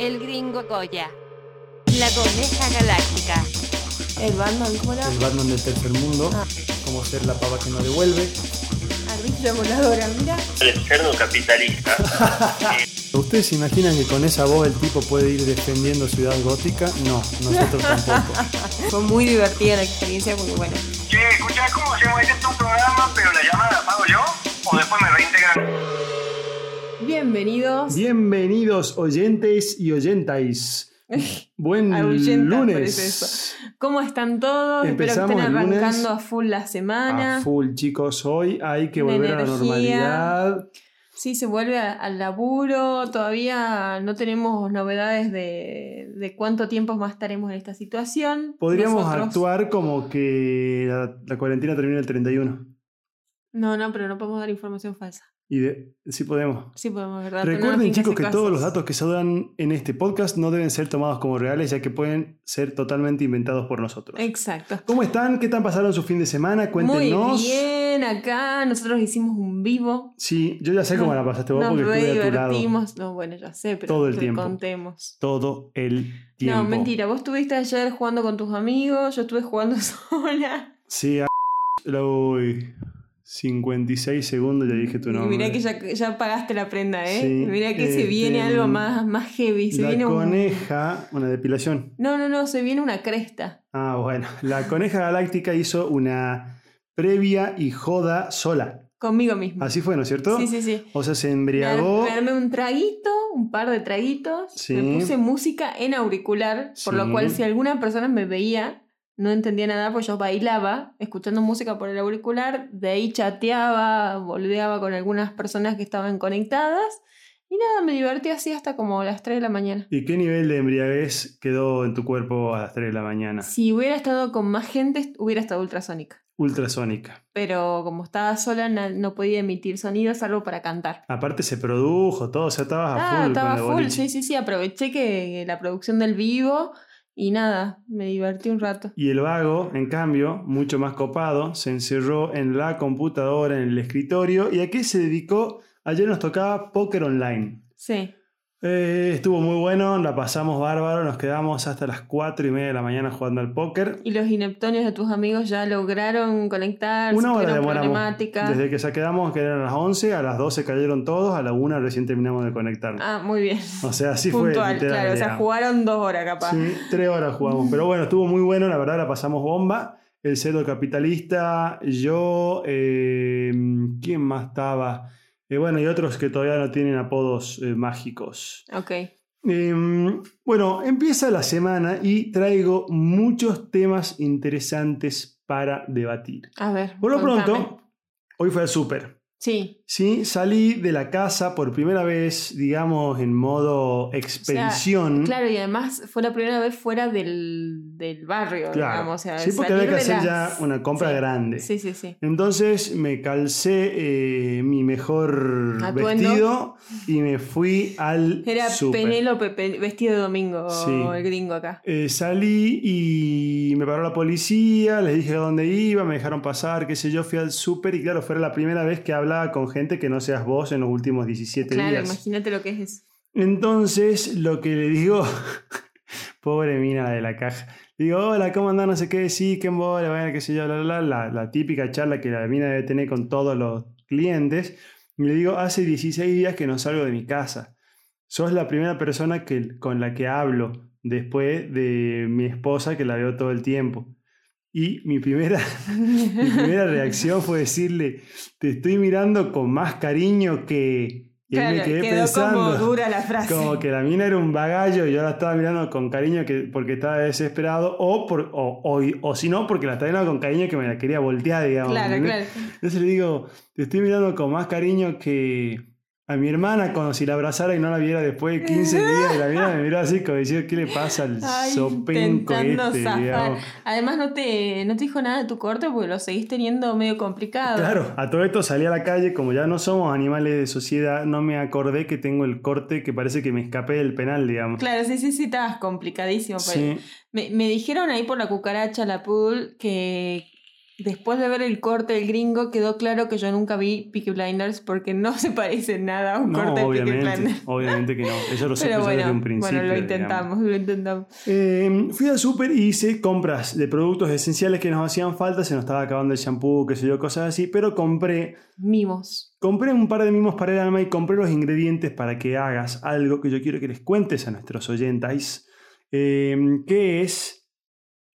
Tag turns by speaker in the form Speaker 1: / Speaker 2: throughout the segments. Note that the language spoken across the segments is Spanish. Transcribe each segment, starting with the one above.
Speaker 1: El gringo Goya. La coneja galáctica.
Speaker 2: El Batman, ¿cómo era?
Speaker 3: El Batman del tercer mundo.
Speaker 2: Ah.
Speaker 3: Como ser la pava que no devuelve.
Speaker 2: Ardilla voladora, mira.
Speaker 4: el cerdo capitalista.
Speaker 3: ¿Ustedes se imaginan que con esa voz el tipo puede ir defendiendo Ciudad Gótica? No, nosotros tampoco.
Speaker 2: Fue muy divertida la experiencia porque bueno.
Speaker 4: Che, escuchá, ¿cómo se llama? Este es un programa, pero la llamada la pago yo o después me reintegran.
Speaker 2: Bienvenidos
Speaker 3: Bienvenidos oyentes y oyentais. Buen lunes.
Speaker 2: ¿Cómo están todos?
Speaker 3: Empezamos
Speaker 2: Espero que estén arrancando a full la semana.
Speaker 3: A full, chicos. Hoy hay que volver a la
Speaker 2: energía.
Speaker 3: normalidad.
Speaker 2: Sí, se vuelve a- al laburo. Todavía no tenemos novedades de, de cuánto tiempo más estaremos en esta situación.
Speaker 3: Podríamos
Speaker 2: Nosotros-
Speaker 3: actuar como que la, la cuarentena termina el 31.
Speaker 2: No, no, pero no podemos dar información falsa.
Speaker 3: Y de, sí podemos.
Speaker 2: Sí podemos, ¿verdad?
Speaker 3: Recuerden chicos que todos los datos que se dan en este podcast no deben ser tomados como reales ya que pueden ser totalmente inventados por nosotros.
Speaker 2: Exacto.
Speaker 3: ¿Cómo están? ¿Qué tal pasaron su fin de semana? Cuéntenos.
Speaker 2: Muy bien, acá nosotros hicimos un vivo.
Speaker 3: Sí, yo ya sé cómo la pasaste vos porque estuve a tu lado.
Speaker 2: No, bueno, ya sé, pero
Speaker 3: Todo el tiempo.
Speaker 2: contemos.
Speaker 3: todo el tiempo.
Speaker 2: No, mentira. Vos estuviste ayer jugando con tus amigos, yo estuve jugando sola.
Speaker 3: Sí, a... Uy, 56 segundos ya dije tu
Speaker 2: y
Speaker 3: nombre.
Speaker 2: mirá que ya, ya pagaste la prenda, ¿eh?
Speaker 3: Sí,
Speaker 2: mirá que se
Speaker 3: este,
Speaker 2: viene algo más, más heavy. Se
Speaker 3: La
Speaker 2: viene un...
Speaker 3: coneja, una depilación.
Speaker 2: No, no, no, se viene una cresta.
Speaker 3: Ah, bueno. La coneja galáctica hizo una previa y joda sola.
Speaker 2: Conmigo misma.
Speaker 3: Así fue, ¿no es cierto?
Speaker 2: Sí, sí, sí.
Speaker 3: O sea, se embriagó.
Speaker 2: me armé un traguito, un par de traguitos.
Speaker 3: Sí.
Speaker 2: Me puse música en auricular, por lo cual si alguna persona me veía, no entendía nada, pues yo bailaba escuchando música por el auricular, de ahí chateaba, volteaba con algunas personas que estaban conectadas. Y nada, me divertí así hasta como las 3 de la mañana.
Speaker 3: ¿Y qué nivel de embriaguez quedó en tu cuerpo a las 3 de la mañana?
Speaker 2: Si hubiera estado con más gente, hubiera estado ultrasónica.
Speaker 3: Ultrasónica.
Speaker 2: Pero como estaba sola, no podía emitir sonidos salvo para cantar.
Speaker 3: Aparte se produjo todo, o sea, estabas a
Speaker 2: Ah,
Speaker 3: full
Speaker 2: estaba
Speaker 3: con
Speaker 2: full,
Speaker 3: boliche.
Speaker 2: sí, sí, sí. Aproveché que la producción del vivo y nada, me divertí un rato.
Speaker 3: Y el vago, en cambio, mucho más copado, se encerró en la computadora, en el escritorio. ¿Y a qué se dedicó? Ayer nos tocaba póker online.
Speaker 2: Sí.
Speaker 3: Eh, estuvo muy bueno, la pasamos bárbaro, nos quedamos hasta las 4 y media de la mañana jugando al póker.
Speaker 2: Y los ineptonios de tus amigos ya lograron conectarse,
Speaker 3: Una hora demoramos.
Speaker 2: problemática.
Speaker 3: Desde que se quedamos, que eran las 11, a las 12 cayeron todos, a la 1 recién terminamos de conectarnos.
Speaker 2: Ah, muy bien.
Speaker 3: O sea, así fue.
Speaker 2: Puntual,
Speaker 3: literal,
Speaker 2: claro. O sea, jugaron dos horas capaz.
Speaker 3: Sí, tres horas jugamos. Pero bueno, estuvo muy bueno, la verdad, la pasamos bomba. El cerdo capitalista, yo, eh, ¿quién más estaba? Eh, bueno, y otros que todavía no tienen apodos eh, mágicos.
Speaker 2: Ok.
Speaker 3: Eh, bueno, empieza la semana y traigo muchos temas interesantes para debatir.
Speaker 2: A ver.
Speaker 3: Por lo
Speaker 2: contame.
Speaker 3: pronto, hoy fue al súper.
Speaker 2: Sí.
Speaker 3: Sí, salí de la casa por primera vez, digamos, en modo expedición.
Speaker 2: Claro, y además fue la primera vez fuera del, del barrio,
Speaker 3: Claro.
Speaker 2: digamos. O sea,
Speaker 3: sí, porque había que hacer
Speaker 2: las-
Speaker 3: ya una compra
Speaker 2: Sí.
Speaker 3: grande.
Speaker 2: Sí, sí, sí.
Speaker 3: Entonces me calcé eh, mi mejor
Speaker 2: Atuendo.
Speaker 3: vestido y me fui al
Speaker 2: Era. Penélope pe- vestido de domingo,
Speaker 3: Sí.
Speaker 2: el gringo acá.
Speaker 3: Eh, salí y me paró la policía, les dije a dónde iba, me dejaron pasar, qué sé yo, fui al súper y claro, fue la primera vez que hablaba con gente que no seas vos en los últimos 17
Speaker 2: Claro,
Speaker 3: días.
Speaker 2: imagínate lo que es eso.
Speaker 3: Entonces, lo que le digo, pobre mina de la caja, digo, hola, ¿cómo andás? No sé qué, sí, qué embole, bueno, qué sé yo, bla, bla, bla, la, la típica charla que la mina debe tener con todos los clientes. Y le digo, hace 16 días que no salgo de mi casa. Sos la primera persona que, con la que hablo después de mi esposa que la veo todo el tiempo. Y mi primera, mi primera reacción fue decirle, te estoy mirando con más cariño que... Y ahí me
Speaker 2: Claro,
Speaker 3: quedé
Speaker 2: quedó
Speaker 3: pensando,
Speaker 2: como dura la frase.
Speaker 3: como que la mina era un bagallo y yo la estaba mirando con cariño que, porque estaba desesperado, o, por, o, o, o si no, porque la estaba mirando con cariño que me la quería voltear, digamos.
Speaker 2: Claro, claro.
Speaker 3: Entonces le digo, te estoy mirando con más cariño que a mi hermana, como si la abrazara y no la viera después de 15 días, y la mina me miró así, como diciendo, ¿qué le pasa al
Speaker 2: Ay,
Speaker 3: sopenco este?
Speaker 2: Además no te, no te dijo nada de tu corte porque lo seguís teniendo medio complicado.
Speaker 3: Claro, a todo esto salí a la calle, como ya no somos animales de sociedad, no me acordé que tengo el corte que parece que me escapé del penal, digamos.
Speaker 2: Claro, sí, sí, sí, estabas complicadísimo. por
Speaker 3: Sí.
Speaker 2: Me, me dijeron ahí por la cucaracha, la pool, que después de ver el corte del gringo, quedó claro que yo nunca vi Peaky Blinders porque no se parece nada a un
Speaker 3: No,
Speaker 2: corte de Peaky
Speaker 3: obviamente,
Speaker 2: Blinders.
Speaker 3: obviamente que no. Eso lo sé
Speaker 2: Pero
Speaker 3: desde
Speaker 2: bueno,
Speaker 3: un principio.
Speaker 2: bueno, lo
Speaker 3: digamos.
Speaker 2: intentamos, lo intentamos.
Speaker 3: Eh, fui al súper y hice compras de productos esenciales que nos hacían falta. Se nos estaba acabando el shampoo, qué sé yo, cosas así. Pero compré,
Speaker 2: Mimos.
Speaker 3: compré un par de mimos para el alma y compré los ingredientes para que hagas algo que yo quiero que les cuentes a nuestros oyentes. eh, que es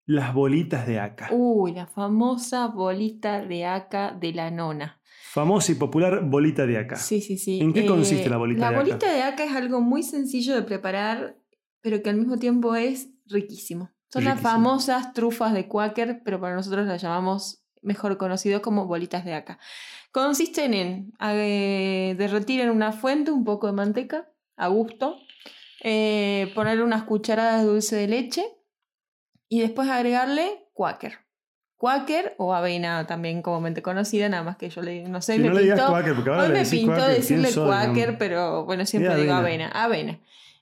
Speaker 3: las bolitas de aca.
Speaker 2: Uy, la famosa bolita de aca de la nona.
Speaker 3: Famosa y popular bolita de aca.
Speaker 2: Sí, sí, sí. Eh,
Speaker 3: ¿En qué consiste la bolita
Speaker 2: la
Speaker 3: de aca?
Speaker 2: bolita de aca es algo muy sencillo de preparar, pero que al mismo tiempo es riquísimo. Son las famosas trufas de Quaker, pero para nosotros las llamamos mejor conocido como bolitas de aca. Consisten en eh, derretir en una fuente un poco de manteca a gusto, eh, poner unas cucharadas de dulce de leche y después agregarle Quaker. Quaker o avena también comúnmente conocida, nada más que yo le no sé,
Speaker 3: Si
Speaker 2: me
Speaker 3: no le digas
Speaker 2: pintó-
Speaker 3: Quaker, porque ahora
Speaker 2: Hoy
Speaker 3: le
Speaker 2: me pintó
Speaker 3: Quaker, ¿quién
Speaker 2: decirle Quaker, pero bueno, siempre digo
Speaker 3: avena.
Speaker 2: avena.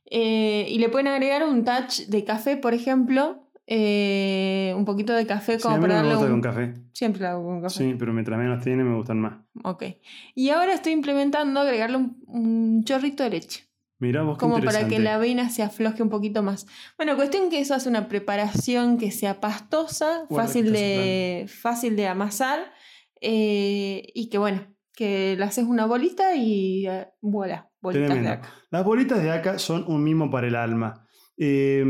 Speaker 2: Eh, y le pueden agregar un touch de café, por ejemplo. eh, un poquito de café
Speaker 3: Sí,
Speaker 2: como
Speaker 3: a mí
Speaker 2: para
Speaker 3: no me
Speaker 2: darle
Speaker 3: gusta
Speaker 2: un...
Speaker 3: con café.
Speaker 2: Siempre lo hago con café.
Speaker 3: Sí, pero mientras menos tiene me gustan más.
Speaker 2: Ok. Y ahora estoy implementando agregarle un, un chorrito de leche.
Speaker 3: Mirá vos qué
Speaker 2: Como para que la avena se afloje un poquito más. Bueno, cuestión que eso hace una preparación que sea pastosa, fácil, de, fácil de amasar eh, y que bueno, que le haces una bolita y eh, voilà, bolitas
Speaker 3: Tremendo.
Speaker 2: de acá.
Speaker 3: Las bolitas de acá son un mimo para el alma. Eh,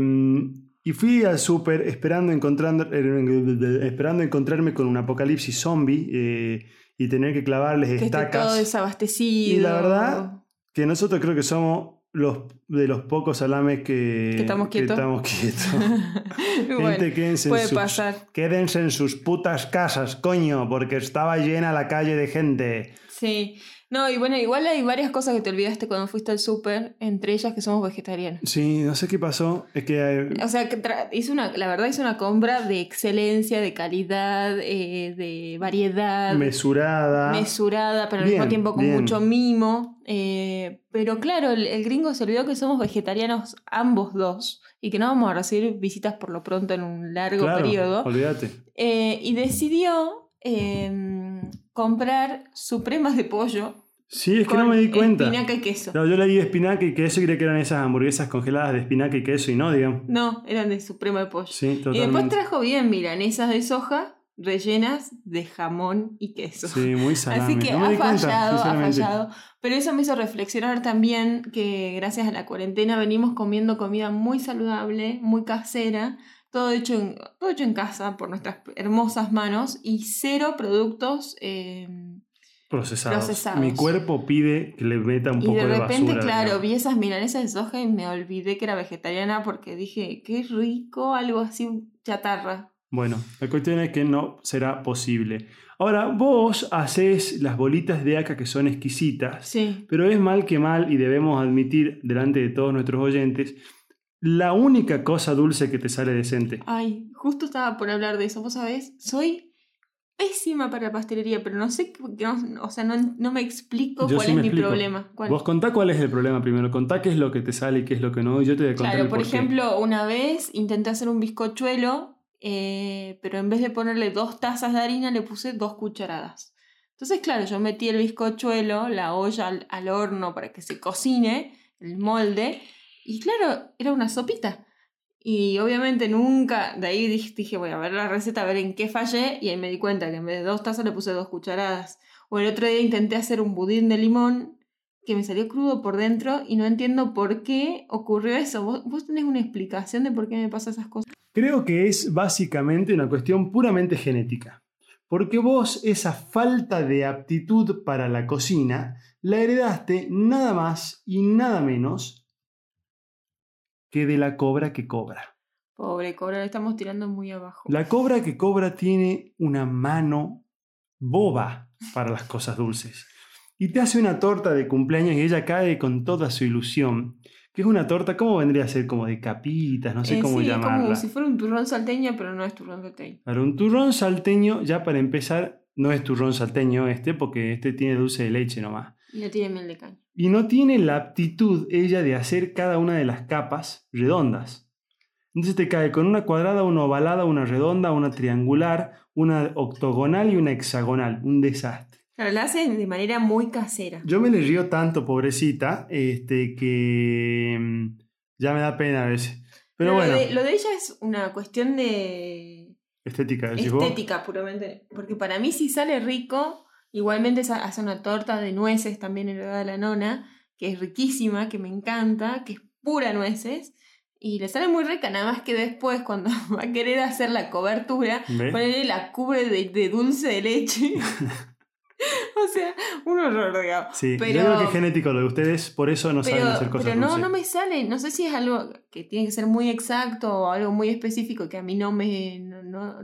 Speaker 3: y fui al súper esperando, encontrando, eh, esperando encontrarme con un apocalipsis zombie eh, y tener que clavarles
Speaker 2: Que esté todo
Speaker 3: estacas.
Speaker 2: desabastecido.
Speaker 3: Y la verdad, que nosotros creo que somos los de los pocos salames que,
Speaker 2: Que estamos quietos.
Speaker 3: estamos quietos.
Speaker 2: bueno,
Speaker 3: Gente, quédense, en sus,
Speaker 2: pasar.
Speaker 3: quédense en sus putas casas, coño, porque estaba llena la calle de gente.
Speaker 2: Sí. No, y bueno, igual hay varias cosas que te olvidaste cuando fuiste al súper, entre ellas que somos vegetarianos.
Speaker 3: Sí, no sé qué pasó. Es que eh,
Speaker 2: O sea, que una, la verdad hizo una compra de excelencia, de calidad, eh, de variedad,
Speaker 3: mesurada.
Speaker 2: mesurada, pero al
Speaker 3: Bien,
Speaker 2: mismo tiempo con
Speaker 3: bien.
Speaker 2: mucho mimo. eh, pero claro, el, el gringo se olvidó que somos vegetarianos ambos dos y que no vamos a recibir visitas por lo pronto en un largo
Speaker 3: Claro,
Speaker 2: periodo.
Speaker 3: Olvídate.
Speaker 2: Eh, y decidió eh, comprar supremas de pollo.
Speaker 3: Sí, es que no me di cuenta.
Speaker 2: Espinaca y queso.
Speaker 3: No, yo leí espinaca y queso y creí que eran esas hamburguesas congeladas de espinaca y queso y no, digamos.
Speaker 2: No, eran de suprema de pollo.
Speaker 3: Sí,
Speaker 2: Y después
Speaker 3: totalmente.
Speaker 2: trajo bien milanesas de soja rellenas de jamón y queso.
Speaker 3: Sí, muy salame.
Speaker 2: Así que
Speaker 3: no
Speaker 2: ha
Speaker 3: di cuenta,
Speaker 2: fallado, ha fallado. Pero eso me hizo reflexionar también que gracias a la cuarentena venimos comiendo comida muy saludable, muy casera, todo hecho en, todo hecho en casa por nuestras hermosas manos y cero productos. eh,
Speaker 3: Procesados.
Speaker 2: Procesados.
Speaker 3: Mi cuerpo pide que le meta un
Speaker 2: y
Speaker 3: poco
Speaker 2: de
Speaker 3: de,
Speaker 2: repente,
Speaker 3: basura.
Speaker 2: claro, vi esas milanesas de soja y me olvidé que era vegetariana porque dije, qué rico, algo así chatarra.
Speaker 3: Bueno, la cuestión es que no será posible. Ahora, vos haces las bolitas de aca que son exquisitas,
Speaker 2: Sí.
Speaker 3: pero es mal que mal, y debemos admitir delante de todos nuestros oyentes, la única cosa dulce que te sale decente.
Speaker 2: Ay, justo estaba por hablar de eso, vos sabés, soy pésima para la pastelería, pero no sé, no- o sea, no, no me explico
Speaker 3: Yo
Speaker 2: cuál
Speaker 3: sí
Speaker 2: es mi
Speaker 3: explico.
Speaker 2: problema. ¿Cuál?
Speaker 3: Vos contá cuál es el problema primero, contá qué es lo que te sale y qué es lo que no, y yo te voy a contar
Speaker 2: Claro,
Speaker 3: el
Speaker 2: por
Speaker 3: porqué.
Speaker 2: ejemplo, una vez intenté hacer un bizcochuelo, eh, pero en vez de ponerle dos tazas de harina, le puse dos cucharadas. Entonces, claro, yo metí el bizcochuelo, la olla al, al horno para que se cocine, el molde, y claro, era una sopita. Y obviamente nunca, de ahí dije, voy a ver la receta, a ver en qué fallé, y ahí me di cuenta que en vez de dos tazas le puse dos cucharadas. O el otro día intenté hacer un budín de limón que me salió crudo por dentro y no entiendo por qué ocurrió eso. ¿Vos, vos tenés una explicación de por qué me pasan esas cosas?
Speaker 3: Creo que es básicamente una cuestión puramente genética. Porque vos esa falta de aptitud para la cocina la heredaste nada más y nada menos que de la cobra que cobra.
Speaker 2: Pobre Cobra, le estamos tirando muy abajo.
Speaker 3: La cobra que cobra tiene una mano boba para las cosas dulces. Y te hace una torta de cumpleaños y ella cae con toda su ilusión. Que es una torta, ¿cómo vendría a ser? Como de capitas, no sé
Speaker 2: Eh,
Speaker 3: cómo
Speaker 2: sí,
Speaker 3: llamarla.
Speaker 2: como si fuera un turrón salteño, pero no es turrón salteño.
Speaker 3: Para un turrón salteño, ya para empezar, no es turrón salteño este, porque este tiene dulce de leche nomás.
Speaker 2: Y no tiene miel de caña.
Speaker 3: Y no tiene la aptitud ella de hacer cada una de las capas redondas. Entonces te cae con una cuadrada, una ovalada, una redonda, una triangular, una octogonal y una hexagonal. Un desastre.
Speaker 2: Claro, la hacen de manera muy casera.
Speaker 3: Yo me le río tanto, pobrecita, este, que mm, ya me da pena a veces. Pero
Speaker 2: No,
Speaker 3: bueno,
Speaker 2: lo, de, lo de ella es una cuestión de
Speaker 3: estética, vos.
Speaker 2: estética puramente. Porque para mí si sale rico, igualmente hace una torta de nueces también heredada de la nona, que es riquísima, que me encanta, que es pura nueces. Y le sale muy rica, nada más que después cuando va a querer hacer la cobertura,
Speaker 3: ¿Ves?
Speaker 2: Ponele la cubre de, de dulce de leche. o sea, un horror, digamos.
Speaker 3: Sí,
Speaker 2: pero-
Speaker 3: yo creo que es genético lo de ustedes, por eso no saben
Speaker 2: Pero,
Speaker 3: hacer cosas
Speaker 2: pero no,
Speaker 3: dulces.
Speaker 2: no me sale, no sé si es algo que tiene que ser muy exacto o algo muy específico que a mí no me... no- no-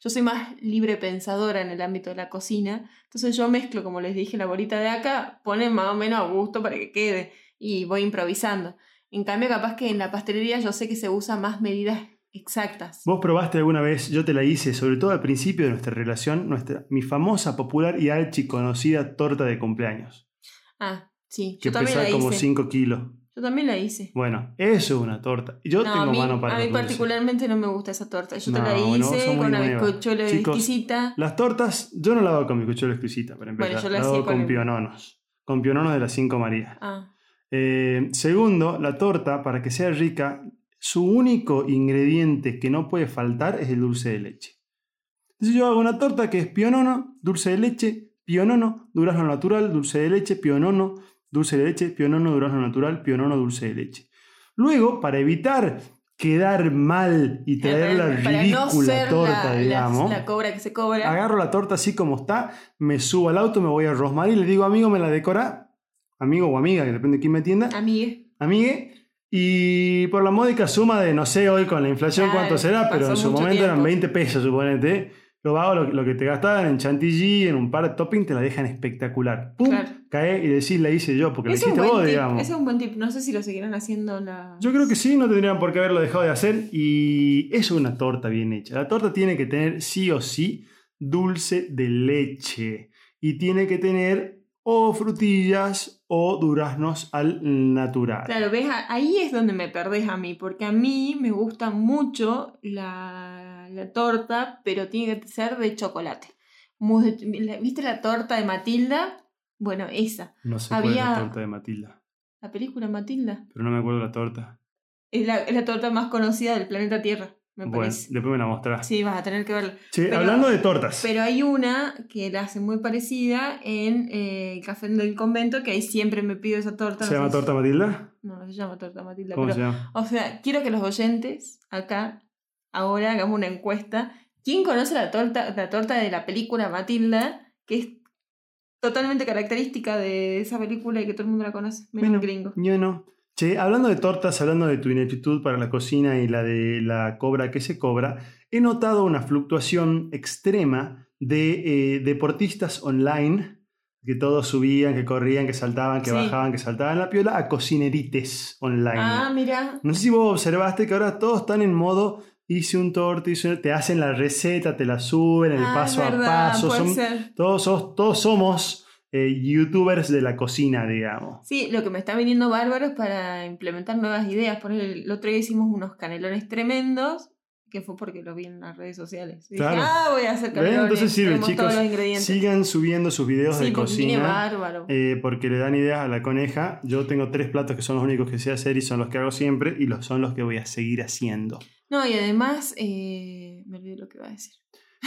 Speaker 2: yo soy más libre pensadora en el ámbito de la cocina, entonces yo mezclo, como les dije, la bolita de acá, ponen más o menos a gusto para que quede y voy improvisando. En cambio, capaz que en la pastelería yo sé que se usa más medidas exactas.
Speaker 3: ¿Vos probaste alguna vez? Yo te la hice, sobre todo al principio de nuestra relación, nuestra, mi famosa, popular y archiconocida torta de cumpleaños,
Speaker 2: Ah, sí,
Speaker 3: que
Speaker 2: yo también
Speaker 3: pesa
Speaker 2: la
Speaker 3: como
Speaker 2: hice.
Speaker 3: 5 kilos.
Speaker 2: Yo también la hice.
Speaker 3: Bueno, eso es una torta. Yo
Speaker 2: No,
Speaker 3: tengo
Speaker 2: a mí,
Speaker 3: mano para
Speaker 2: a mí particularmente no me gusta esa torta. Yo te
Speaker 3: No,
Speaker 2: la
Speaker 3: bueno, vos
Speaker 2: hice con una
Speaker 3: Chicos,
Speaker 2: exquisita.
Speaker 3: Las tortas, yo no la hago con bizcochuelo exquisita, para empezar.
Speaker 2: Bueno, yo la
Speaker 3: la hago
Speaker 2: con
Speaker 3: con
Speaker 2: el-
Speaker 3: piononos. Con piononos de las 5 Marías.
Speaker 2: Ah,
Speaker 3: Eh, segundo, la torta, para que sea rica, su único ingrediente que no puede faltar es el dulce de leche. Entonces yo hago una torta que es pionono, dulce de leche, pionono, durazno natural, dulce de leche, pionono, dulce de leche, pionono, durazno natural, pionono, dulce de leche. Luego, para evitar quedar mal y traer la
Speaker 2: no
Speaker 3: ridícula
Speaker 2: ser
Speaker 3: torta,
Speaker 2: la, la-
Speaker 3: digamos,
Speaker 2: la cobra que se cobra.
Speaker 3: agarro la torta así como está, me subo al auto, me voy a Rosmarie y le digo, amigo, me la decora, amigo o amiga, que depende de quién me atienda,
Speaker 2: Amigue.
Speaker 3: amigue, y por la módica suma de, no sé hoy con la inflación
Speaker 2: Claro,
Speaker 3: cuánto será, pero en su momento eran
Speaker 2: tiempo.
Speaker 3: 20 pesos, suponete, lo hago lo, lo que te gastaban en chantilly, en un par de topping, te la dejan espectacular. Pum,
Speaker 2: Claro.
Speaker 3: cae y decís, la hice yo, porque la hiciste vos,
Speaker 2: tip,
Speaker 3: digamos.
Speaker 2: ese es un buen tip. No sé si lo seguirán haciendo la...
Speaker 3: Yo creo que sí, no tendrían por qué haberlo dejado de hacer. Y es una torta bien hecha. La torta tiene que tener sí o sí dulce de leche. Y tiene que tener o frutillas o duraznos al natural.
Speaker 2: Claro, ves, ahí es donde me perdés a mí, porque a mí me gusta mucho la, la torta, pero tiene que ser de chocolate. ¿Viste la torta de Matilda? Bueno, esa.
Speaker 3: No sé cuál es la
Speaker 2: Había-
Speaker 3: torta de Matilda.
Speaker 2: La película Matilda.
Speaker 3: Pero no me acuerdo la torta.
Speaker 2: Es la, es la torta más conocida del planeta Tierra, me
Speaker 3: Bueno,
Speaker 2: parece.
Speaker 3: después me la mostrás.
Speaker 2: Sí, vas a tener que verla. Pero-
Speaker 3: hablando de tortas.
Speaker 2: Pero hay una que la hace muy parecida en eh, el café del convento, que ahí siempre me pido esa torta.
Speaker 3: ¿Se
Speaker 2: no
Speaker 3: llama torta Matilda?
Speaker 2: No, no se llama torta Matilda.
Speaker 3: ¿Cómo
Speaker 2: pero-
Speaker 3: se llama?
Speaker 2: O sea, quiero que los oyentes acá, ahora hagamos una encuesta. ¿Quién conoce la torta, la torta de la película Matilda? Que es totalmente característica de esa película y que todo el mundo la conoce, menos
Speaker 3: Bueno,
Speaker 2: gringo.
Speaker 3: Yo no. Che, hablando de tortas, hablando de tu ineptitud para la cocina y la de la cobra que se cobra, he notado una fluctuación extrema de eh, deportistas online, que todos subían, que corrían, que saltaban, que
Speaker 2: Sí.
Speaker 3: bajaban, que saltaban la piola, a cocinerites online.
Speaker 2: Ah, mira.
Speaker 3: No sé si vos observaste que ahora todos están en modo hice un torta, hice un- te hacen la receta, te la suben, el
Speaker 2: Ah,
Speaker 3: paso
Speaker 2: verdad,
Speaker 3: a paso. son- todos, todos somos eh, youtubers de la cocina, digamos.
Speaker 2: Sí, lo que me está viniendo bárbaro es para implementar nuevas ideas. Por el otro día hicimos unos canelones tremendos, que fue porque lo vi en las redes sociales. Y dije,
Speaker 3: Claro.
Speaker 2: ah, voy a hacer
Speaker 3: ¿Ven?
Speaker 2: canelones.
Speaker 3: Entonces sirve,
Speaker 2: tenemos
Speaker 3: chicos.
Speaker 2: todos los ingredientes.
Speaker 3: Sigan subiendo sus videos
Speaker 2: sí,
Speaker 3: de
Speaker 2: porque viene
Speaker 3: cocina.
Speaker 2: bárbaro.
Speaker 3: eh, porque le dan ideas a la coneja. Yo tengo tres platos que son los únicos que sé hacer y son los que hago siempre y los son los que voy a seguir haciendo.
Speaker 2: No, y además, eh, me olvidé lo que iba a decir.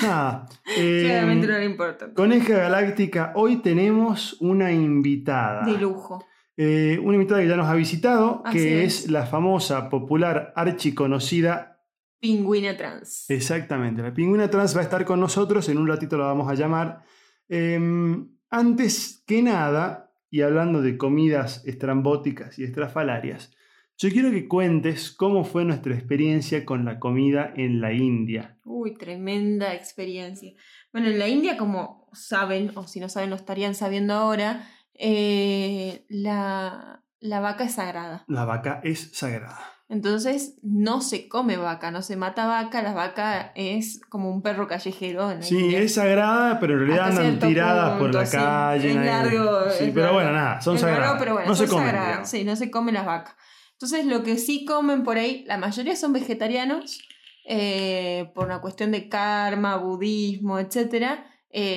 Speaker 3: Nada. eh,
Speaker 2: no era importante.
Speaker 3: Coneja Galáctica, hoy tenemos una invitada.
Speaker 2: De lujo.
Speaker 3: Eh, una invitada que ya nos ha visitado,
Speaker 2: Así
Speaker 3: que
Speaker 2: es.
Speaker 3: es la famosa, popular, archiconocida.
Speaker 2: Pingüina trans.
Speaker 3: Exactamente, la pingüina trans va a estar con nosotros, en un ratito la vamos a llamar. Em, antes que nada, y hablando de comidas estrambóticas y estrafalarias, yo quiero que cuentes cómo fue nuestra experiencia con la comida en la India.
Speaker 2: Uy, tremenda experiencia. Bueno, en la India, como saben, o si no saben, lo estarían sabiendo ahora, eh, la, la vaca es sagrada.
Speaker 3: La vaca es sagrada.
Speaker 2: Entonces, no se come vaca, no se mata vaca, la vaca es como un perro callejero. En
Speaker 3: Sí,
Speaker 2: India.
Speaker 3: es sagrada, pero en realidad
Speaker 2: Hasta
Speaker 3: andan tiradas por la
Speaker 2: sí.
Speaker 3: calle.
Speaker 2: Es largo.
Speaker 3: Sí,
Speaker 2: es
Speaker 3: pero
Speaker 2: largo.
Speaker 3: bueno, nada, son
Speaker 2: Es largo,
Speaker 3: sagradas.
Speaker 2: pero bueno,
Speaker 3: no se comen. digamos.
Speaker 2: Sí, no se comen las vacas. Entonces lo que sí comen por ahí, la mayoría son vegetarianos, eh, por una cuestión de karma, budismo, etc.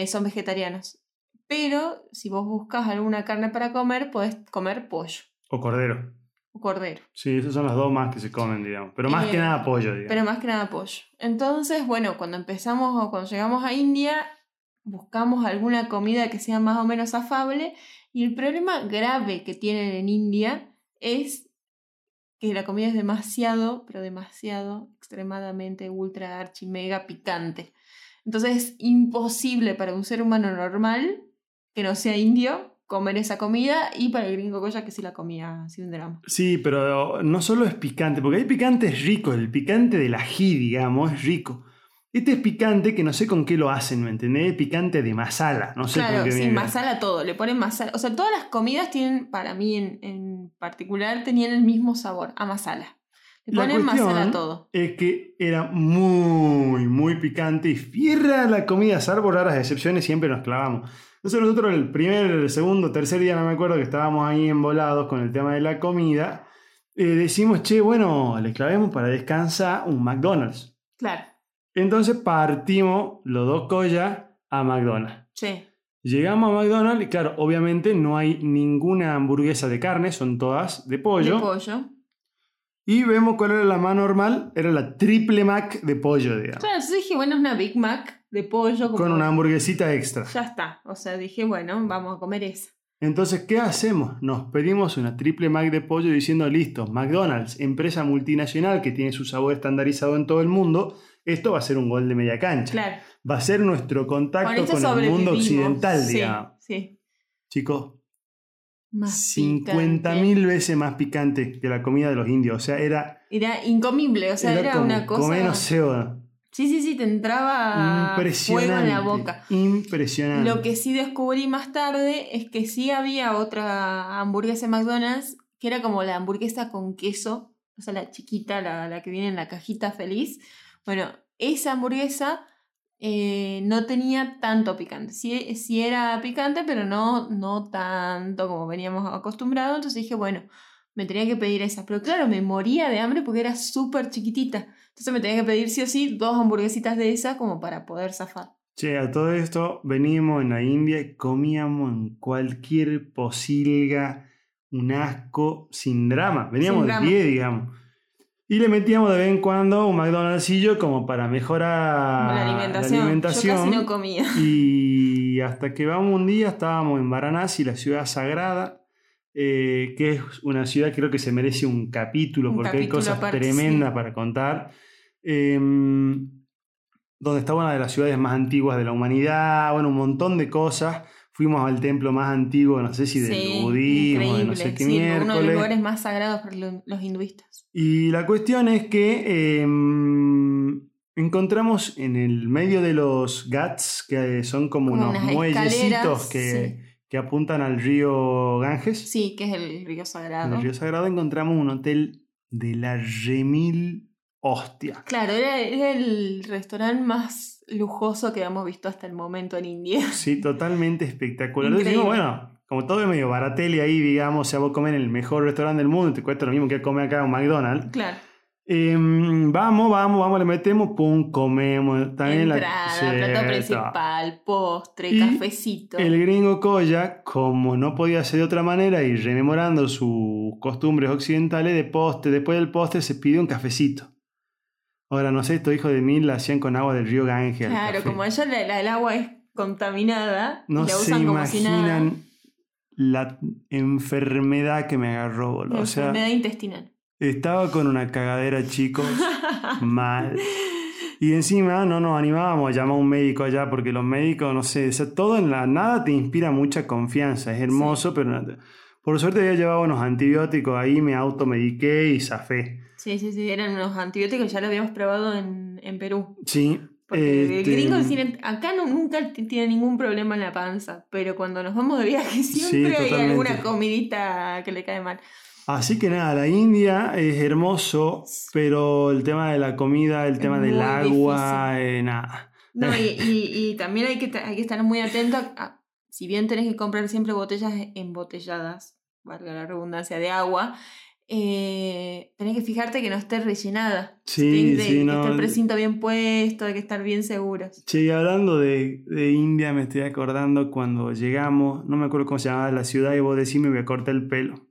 Speaker 2: son vegetarianos. Pero si vos buscas alguna carne para comer, podés comer pollo
Speaker 3: O cordero.
Speaker 2: o cordero.
Speaker 3: Sí, esas son las dos más que se comen, digamos. Pero más que
Speaker 2: Eh,
Speaker 3: nada pollo, digamos.
Speaker 2: Pero más que nada pollo. Entonces, bueno, cuando empezamos o cuando llegamos a India, buscamos alguna comida que sea más o menos afable. Y el problema grave que tienen en India es que la comida es demasiado, pero demasiado, extremadamente, ultra, archi, mega picante. Entonces es imposible para un ser humano normal, que no sea indio, comer esa comida. Y para el gringo Goya, que sí la comía sin drama.
Speaker 3: Sí, pero no solo es picante, porque hay picantes ricos, el picante del ají, digamos, es rico. Este es picante que no sé con qué lo hacen, ¿me entendés? Picante de masala, no sé con
Speaker 2: Claro,
Speaker 3: qué
Speaker 2: sí,
Speaker 3: viene.
Speaker 2: masala todo, le ponen masala. O sea, todas las comidas tienen, para mí en, en particular, tenían el mismo sabor, a masala. Le
Speaker 3: La
Speaker 2: ponen masala todo.
Speaker 3: Es que era muy, muy picante y fierra la comida, salvo raras excepciones, siempre nos clavamos. Entonces nosotros el primer, el segundo, tercer día, no me acuerdo, que estábamos ahí embolados con el tema de la comida, eh, decimos, che, bueno, le clavemos para descansar un McDonald's.
Speaker 2: Claro,
Speaker 3: Entonces partimos los dos collas a McDonald's.
Speaker 2: sí.
Speaker 3: Llegamos a McDonald's y claro, obviamente no hay ninguna hamburguesa de carne, son todas de pollo.
Speaker 2: De pollo.
Speaker 3: Y vemos cuál era la más normal, era la triple Mac de pollo, digamos.
Speaker 2: Claro, entonces dije, bueno, es una Big Mac de pollo.
Speaker 3: Con una hamburguesita extra.
Speaker 2: Ya está. O sea, dije, bueno, vamos a comer esa.
Speaker 3: Entonces, ¿qué hacemos? Nos pedimos una triple Mac de pollo diciendo, listo, McDonald's, empresa multinacional que tiene su sabor estandarizado en todo el mundo, esto va a ser un gol de media cancha.
Speaker 2: Claro.
Speaker 3: Va a ser nuestro
Speaker 2: Con
Speaker 3: contacto con, el mundo occidental,
Speaker 2: Sí,
Speaker 3: digamos.
Speaker 2: Sí.
Speaker 3: Chicos,
Speaker 2: Más
Speaker 3: 50
Speaker 2: picante.
Speaker 3: mil veces más picante que la comida de los indios. O sea, era,
Speaker 2: Era incomible, o sea, era,
Speaker 3: como
Speaker 2: una cosa.
Speaker 3: comer, no
Speaker 2: Sí, sí, sí, te entraba fuego
Speaker 3: impresionante.
Speaker 2: en la boca.
Speaker 3: Impresionante.
Speaker 2: Lo que sí descubrí más tarde es que sí había otra hamburguesa en McDonald's que era como la hamburguesa con queso, o sea, la chiquita, la, la que viene en la cajita feliz. Bueno, esa hamburguesa eh, no tenía tanto picante. Sí, sí era picante, pero no, no tanto como veníamos acostumbrados. Entonces dije, bueno, me tenía que pedir esa. Pero claro, me moría de hambre porque era súper chiquitita. Entonces me tenía que pedir sí o sí dos hamburguesitas de esa como para poder zafar.
Speaker 3: Che, a todo esto venimos en la India y comíamos en cualquier posilga, un asco, sin drama. Veníamos
Speaker 2: Sin
Speaker 3: de pie, digamos. Y le metíamos de vez en cuando un McDonald'sillo como para mejorar
Speaker 2: la alimentación.
Speaker 3: alimentación.
Speaker 2: Yo casi no comía.
Speaker 3: Y hasta que vamos un día, estábamos en Varanasi, la ciudad sagrada, eh, que es una ciudad que creo que se merece un capítulo
Speaker 2: Un
Speaker 3: porque hay cosas
Speaker 2: aparte,
Speaker 3: tremendas
Speaker 2: sí.
Speaker 3: para contar. Eh, donde está una de las ciudades más antiguas de la humanidad, bueno, un montón de cosas. Fuimos al templo más antiguo, no sé si del
Speaker 2: Sí,
Speaker 3: budismo, de no sé qué
Speaker 2: Sí, uno de los
Speaker 3: miércoles.
Speaker 2: lugares más sagrados para lo- los hinduistas.
Speaker 3: Y la cuestión es que eh, encontramos en el medio de los Ghats, que son como,
Speaker 2: Como
Speaker 3: unos muellecitos que, que apuntan al río Ganges,
Speaker 2: Sí, que es el río
Speaker 3: en
Speaker 2: sagrado.
Speaker 3: el río Sagrado, encontramos un hotel de la remil hostia.
Speaker 2: Claro, era, era el restaurante más lujoso que habíamos visto hasta el momento en India.
Speaker 3: Sí, totalmente espectacular. Entonces dijimos, bueno, como todo es medio barateli ahí, digamos, o sea, vos comer en el mejor restaurante del mundo, te cuesta lo mismo que comer acá en McDonald's.
Speaker 2: Claro.
Speaker 3: Em, vamos, vamos, vamos, le metemos, pum, comemos. También la-
Speaker 2: Entrada,
Speaker 3: Sí,
Speaker 2: plato principal, postre,
Speaker 3: Y
Speaker 2: cafecito.
Speaker 3: El gringo Koya, como no podía ser de otra manera y rememorando sus costumbres occidentales de postre, después del postre se pide un cafecito. Ahora, no sé, estos hijos de mil la hacían con agua del río Ganges.
Speaker 2: Claro, como allá la- la- el agua es contaminada, y
Speaker 3: No
Speaker 2: la
Speaker 3: se
Speaker 2: usan como si nada.
Speaker 3: imaginan la enfermedad que me agarró, boludo.
Speaker 2: La
Speaker 3: O sea,
Speaker 2: enfermedad intestinal.
Speaker 3: estaba con una cagadera, chicos, mal. Y encima no nos animábamos a llamar a un médico allá porque los médicos, no sé, o sea, todo en la nada te inspira mucha confianza, es hermoso, pero no por suerte había llevado unos antibióticos ahí, me automediqué y zafé.
Speaker 2: Sí, sí, sí, eran unos antibióticos, ya lo habíamos probado en, en Perú.
Speaker 3: Sí.
Speaker 2: Porque
Speaker 3: este,
Speaker 2: el gringo tiene- acá no, nunca tiene ningún problema en la panza, pero cuando nos vamos de viaje siempre hay alguna comidita que le cae mal.
Speaker 3: Así que nada, la India es hermoso, pero el tema de la comida, el
Speaker 2: Es
Speaker 3: tema del agua, eh, nada.
Speaker 2: No, y, y- y también hay que, hay que estar muy atento a, a- si bien tenés que comprar siempre botellas embotelladas, valga la redundancia, de agua, eh, tenés que fijarte que no esté rellenada.
Speaker 3: Sí,
Speaker 2: que-
Speaker 3: sí,
Speaker 2: que
Speaker 3: no.
Speaker 2: esté el precinto bien puesto, hay que estar bien seguros.
Speaker 3: Y hablando de, de India, me estoy acordando cuando llegamos, no me acuerdo cómo se llamaba la ciudad, y vos decís me voy a cortar el pelo.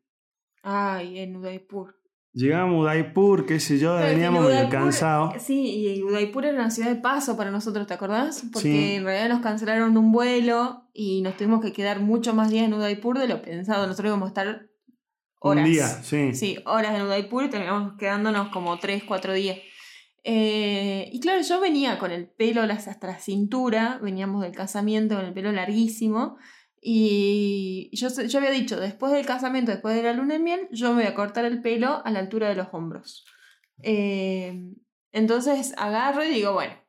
Speaker 2: Ay, en Udaipur.
Speaker 3: Llegamos a Udaipur, qué sé yo,
Speaker 2: que
Speaker 3: veníamos medio cansados.
Speaker 2: Sí, y Udaipur era una ciudad de paso para nosotros, ¿te acordás? Porque
Speaker 3: Sí.
Speaker 2: en realidad nos cancelaron un vuelo y nos tuvimos que quedar mucho más días en Udaipur de lo pensado. Nosotros íbamos a estar horas.
Speaker 3: Un día, sí.
Speaker 2: Sí, horas en Udaipur y terminamos quedándonos como 3, 4 días. Eh, y claro, yo venía con el pelo hasta la cintura, veníamos del casamiento con el pelo larguísimo. Y yo, yo había dicho, después del casamiento, después de la luna de miel, yo me voy a cortar el pelo a la altura de los hombros. Eh, entonces agarro y digo, bueno.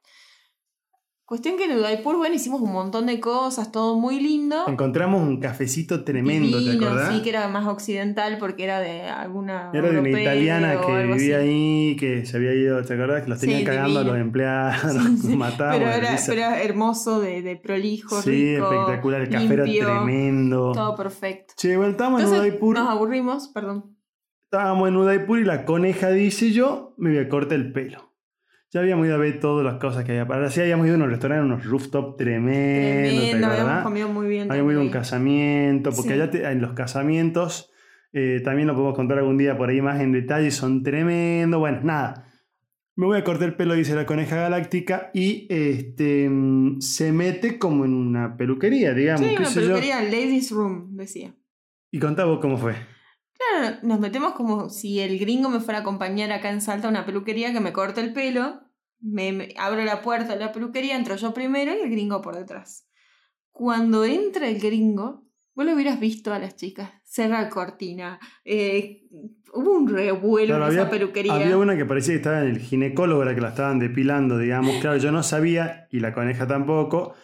Speaker 2: Cuestión que en Udaipur, bueno, hicimos un montón de cosas, todo muy lindo.
Speaker 3: Encontramos un cafecito tremendo, ¿te
Speaker 2: Divino,
Speaker 3: acordás?
Speaker 2: sí, que era más occidental porque era de alguna.
Speaker 3: Era de una italiana que vivía
Speaker 2: así.
Speaker 3: ahí, que se había ido, ¿te acordás? Que los
Speaker 2: Sí,
Speaker 3: tenían cagando a los empleados,
Speaker 2: Sí,
Speaker 3: los
Speaker 2: sí,
Speaker 3: mataban.
Speaker 2: Pero era, pero era hermoso, de, de prolijo,
Speaker 3: sí,
Speaker 2: rico.
Speaker 3: espectacular, el café
Speaker 2: limpio,
Speaker 3: era tremendo.
Speaker 2: Todo perfecto.
Speaker 3: Che, bueno, estábamos en Udaipur.
Speaker 2: nos aburrimos, perdón.
Speaker 3: Estábamos en Udaipur y la coneja dice yo me voy a cortar el pelo. Ya habíamos ido a ver todas las cosas que había. Ahora sí habíamos ido a unos restaurantes, unos rooftop tremendos, ¿te
Speaker 2: Tremendo, habíamos comido muy bien.
Speaker 3: Habíamos ido a un casamiento, porque
Speaker 2: Sí.
Speaker 3: allá te- en los casamientos, eh, también lo podemos contar algún día por ahí más en detalle, son tremendos. Bueno, nada. Me voy a cortar el pelo, dice la coneja galáctica, y este mm, se mete como en una peluquería, digamos.
Speaker 2: Sí, una
Speaker 3: sé yo.
Speaker 2: peluquería, Ladies Room, decía.
Speaker 3: Y contá vos cómo fue.
Speaker 2: Claro, nos metemos como si el gringo me fuera a acompañar acá en Salta a una peluquería que me corte el pelo. Me, me- abro la puerta de la peluquería, entro yo primero y el gringo por detrás. Cuando entra el gringo, vos lo hubieras visto a las chicas. Cerrar cortina. eh, hubo un revuelo
Speaker 3: Claro,
Speaker 2: en esa peluquería.
Speaker 3: había una que parecía que estaba en el ginecólogo, era que la estaban depilando, digamos. Claro, yo no sabía, y la coneja tampoco,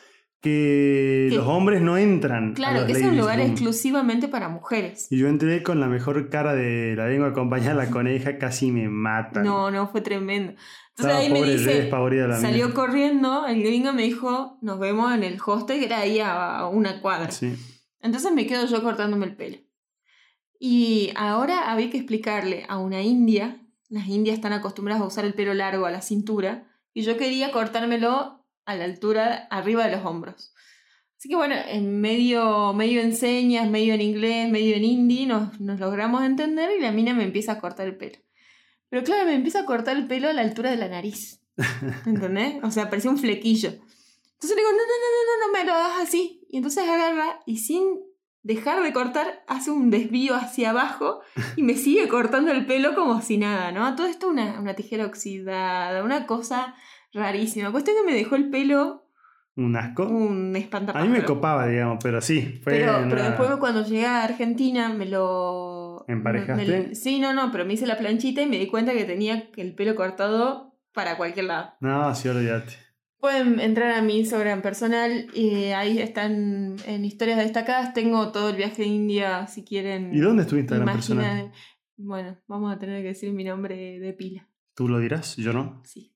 Speaker 3: que
Speaker 2: Que-
Speaker 3: los hombres no entran. a
Speaker 2: Claro,
Speaker 3: los
Speaker 2: que es un lugar
Speaker 3: room.
Speaker 2: exclusivamente para mujeres.
Speaker 3: Y yo entré con la mejor cara de la vengo a acompañar a la coneja, casi me matan.
Speaker 2: No, no, fue tremendo. Entonces
Speaker 3: Estaba
Speaker 2: ahí me
Speaker 3: pobre
Speaker 2: dice,
Speaker 3: la
Speaker 2: salió corriendo, el gringo me dijo, nos vemos en el hostel, que era ahí a a una cuadra.
Speaker 3: Sí.
Speaker 2: Entonces me quedo yo cortándome el pelo. Y ahora había que explicarle a una india, las indias están acostumbradas a usar el pelo largo a la cintura, y yo quería cortármelo a la altura, arriba de los hombros. Así que bueno, en medio, medio en señas, medio en inglés, medio en hindi, nos, nos logramos entender y la mina me empieza a cortar el pelo. Pero claro, me empieza a cortar el pelo a la altura de la nariz. ¿Entendés? O sea, parecía un flequillo. Entonces le digo, no, no, no, no, no, no me lo hagas así. Y entonces agarra y sin dejar de cortar, hace un desvío hacia abajo y me sigue cortando el pelo como si nada, ¿no? Todo esto una, una tijera oxidada, una cosa rarísima. Cuestión que me dejó el pelo
Speaker 3: Un asco.
Speaker 2: un
Speaker 3: A
Speaker 2: espantapájaro.
Speaker 3: mí me copaba, digamos, pero sí. Fue
Speaker 2: Pero, pero después cuando llegué a Argentina me lo...
Speaker 3: ¿Emparejaste?
Speaker 2: me- sí, no, no, pero me hice la planchita y me di cuenta que tenía el pelo cortado para cualquier lado.
Speaker 3: No, sí, olvídate.
Speaker 2: Pueden entrar a mi Instagram personal y ahí están en historias destacadas. Tengo todo el viaje a India si quieren.
Speaker 3: ¿Y dónde es tu Instagram
Speaker 2: imaginar-
Speaker 3: personal?
Speaker 2: Bueno, vamos a tener que decir mi nombre de pila.
Speaker 3: ¿Tú lo dirás? Yo no.
Speaker 2: Sí.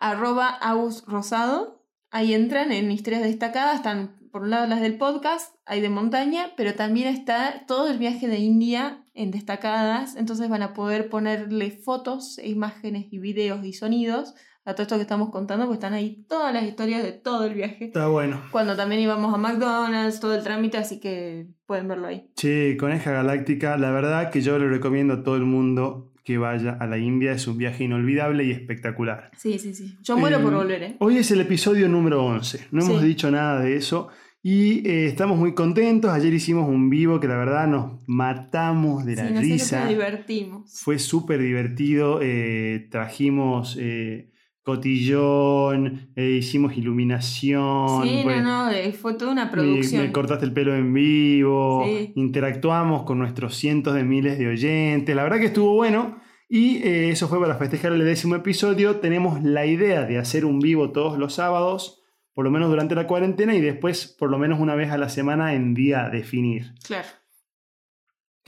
Speaker 2: Arroba Agus Rosado. Ahí entran en historias destacadas. Están por un lado las del podcast, hay de montaña, pero también está todo el viaje de India en destacadas. Entonces van a poder ponerle fotos, e imágenes y videos y sonidos a todo esto que estamos contando, pues están ahí todas las historias de todo el viaje.
Speaker 3: Está bueno.
Speaker 2: Cuando también íbamos a McDonald's, todo el trámite, así que pueden verlo ahí.
Speaker 3: Che, Coneja Galáctica, la verdad que yo le recomiendo a todo el mundo que vaya a la India. Es un viaje inolvidable y espectacular.
Speaker 2: Sí, sí, sí. Yo muero
Speaker 3: Eh,
Speaker 2: por volver, ¿eh?
Speaker 3: Hoy es el episodio número 11. No hemos
Speaker 2: Sí.
Speaker 3: dicho nada de eso. Y eh, estamos muy contentos. Ayer hicimos un vivo que la verdad nos matamos de la
Speaker 2: Sí,
Speaker 3: risa.
Speaker 2: nos divertimos.
Speaker 3: Fue súper divertido. eh, trajimos eh, cotillón, eh, hicimos iluminación.
Speaker 2: Sí,
Speaker 3: pues,
Speaker 2: no, no, eh, fue toda una producción.
Speaker 3: Me, cortaste el pelo en vivo,
Speaker 2: Sí.
Speaker 3: interactuamos con nuestros cientos de miles de oyentes. La verdad que estuvo bueno. Y eh, eso fue para festejar el décimo episodio. Tenemos la idea de hacer un vivo todos los sábados, por lo menos durante la cuarentena, y después por lo menos una vez a la semana en día definir.
Speaker 2: Claro.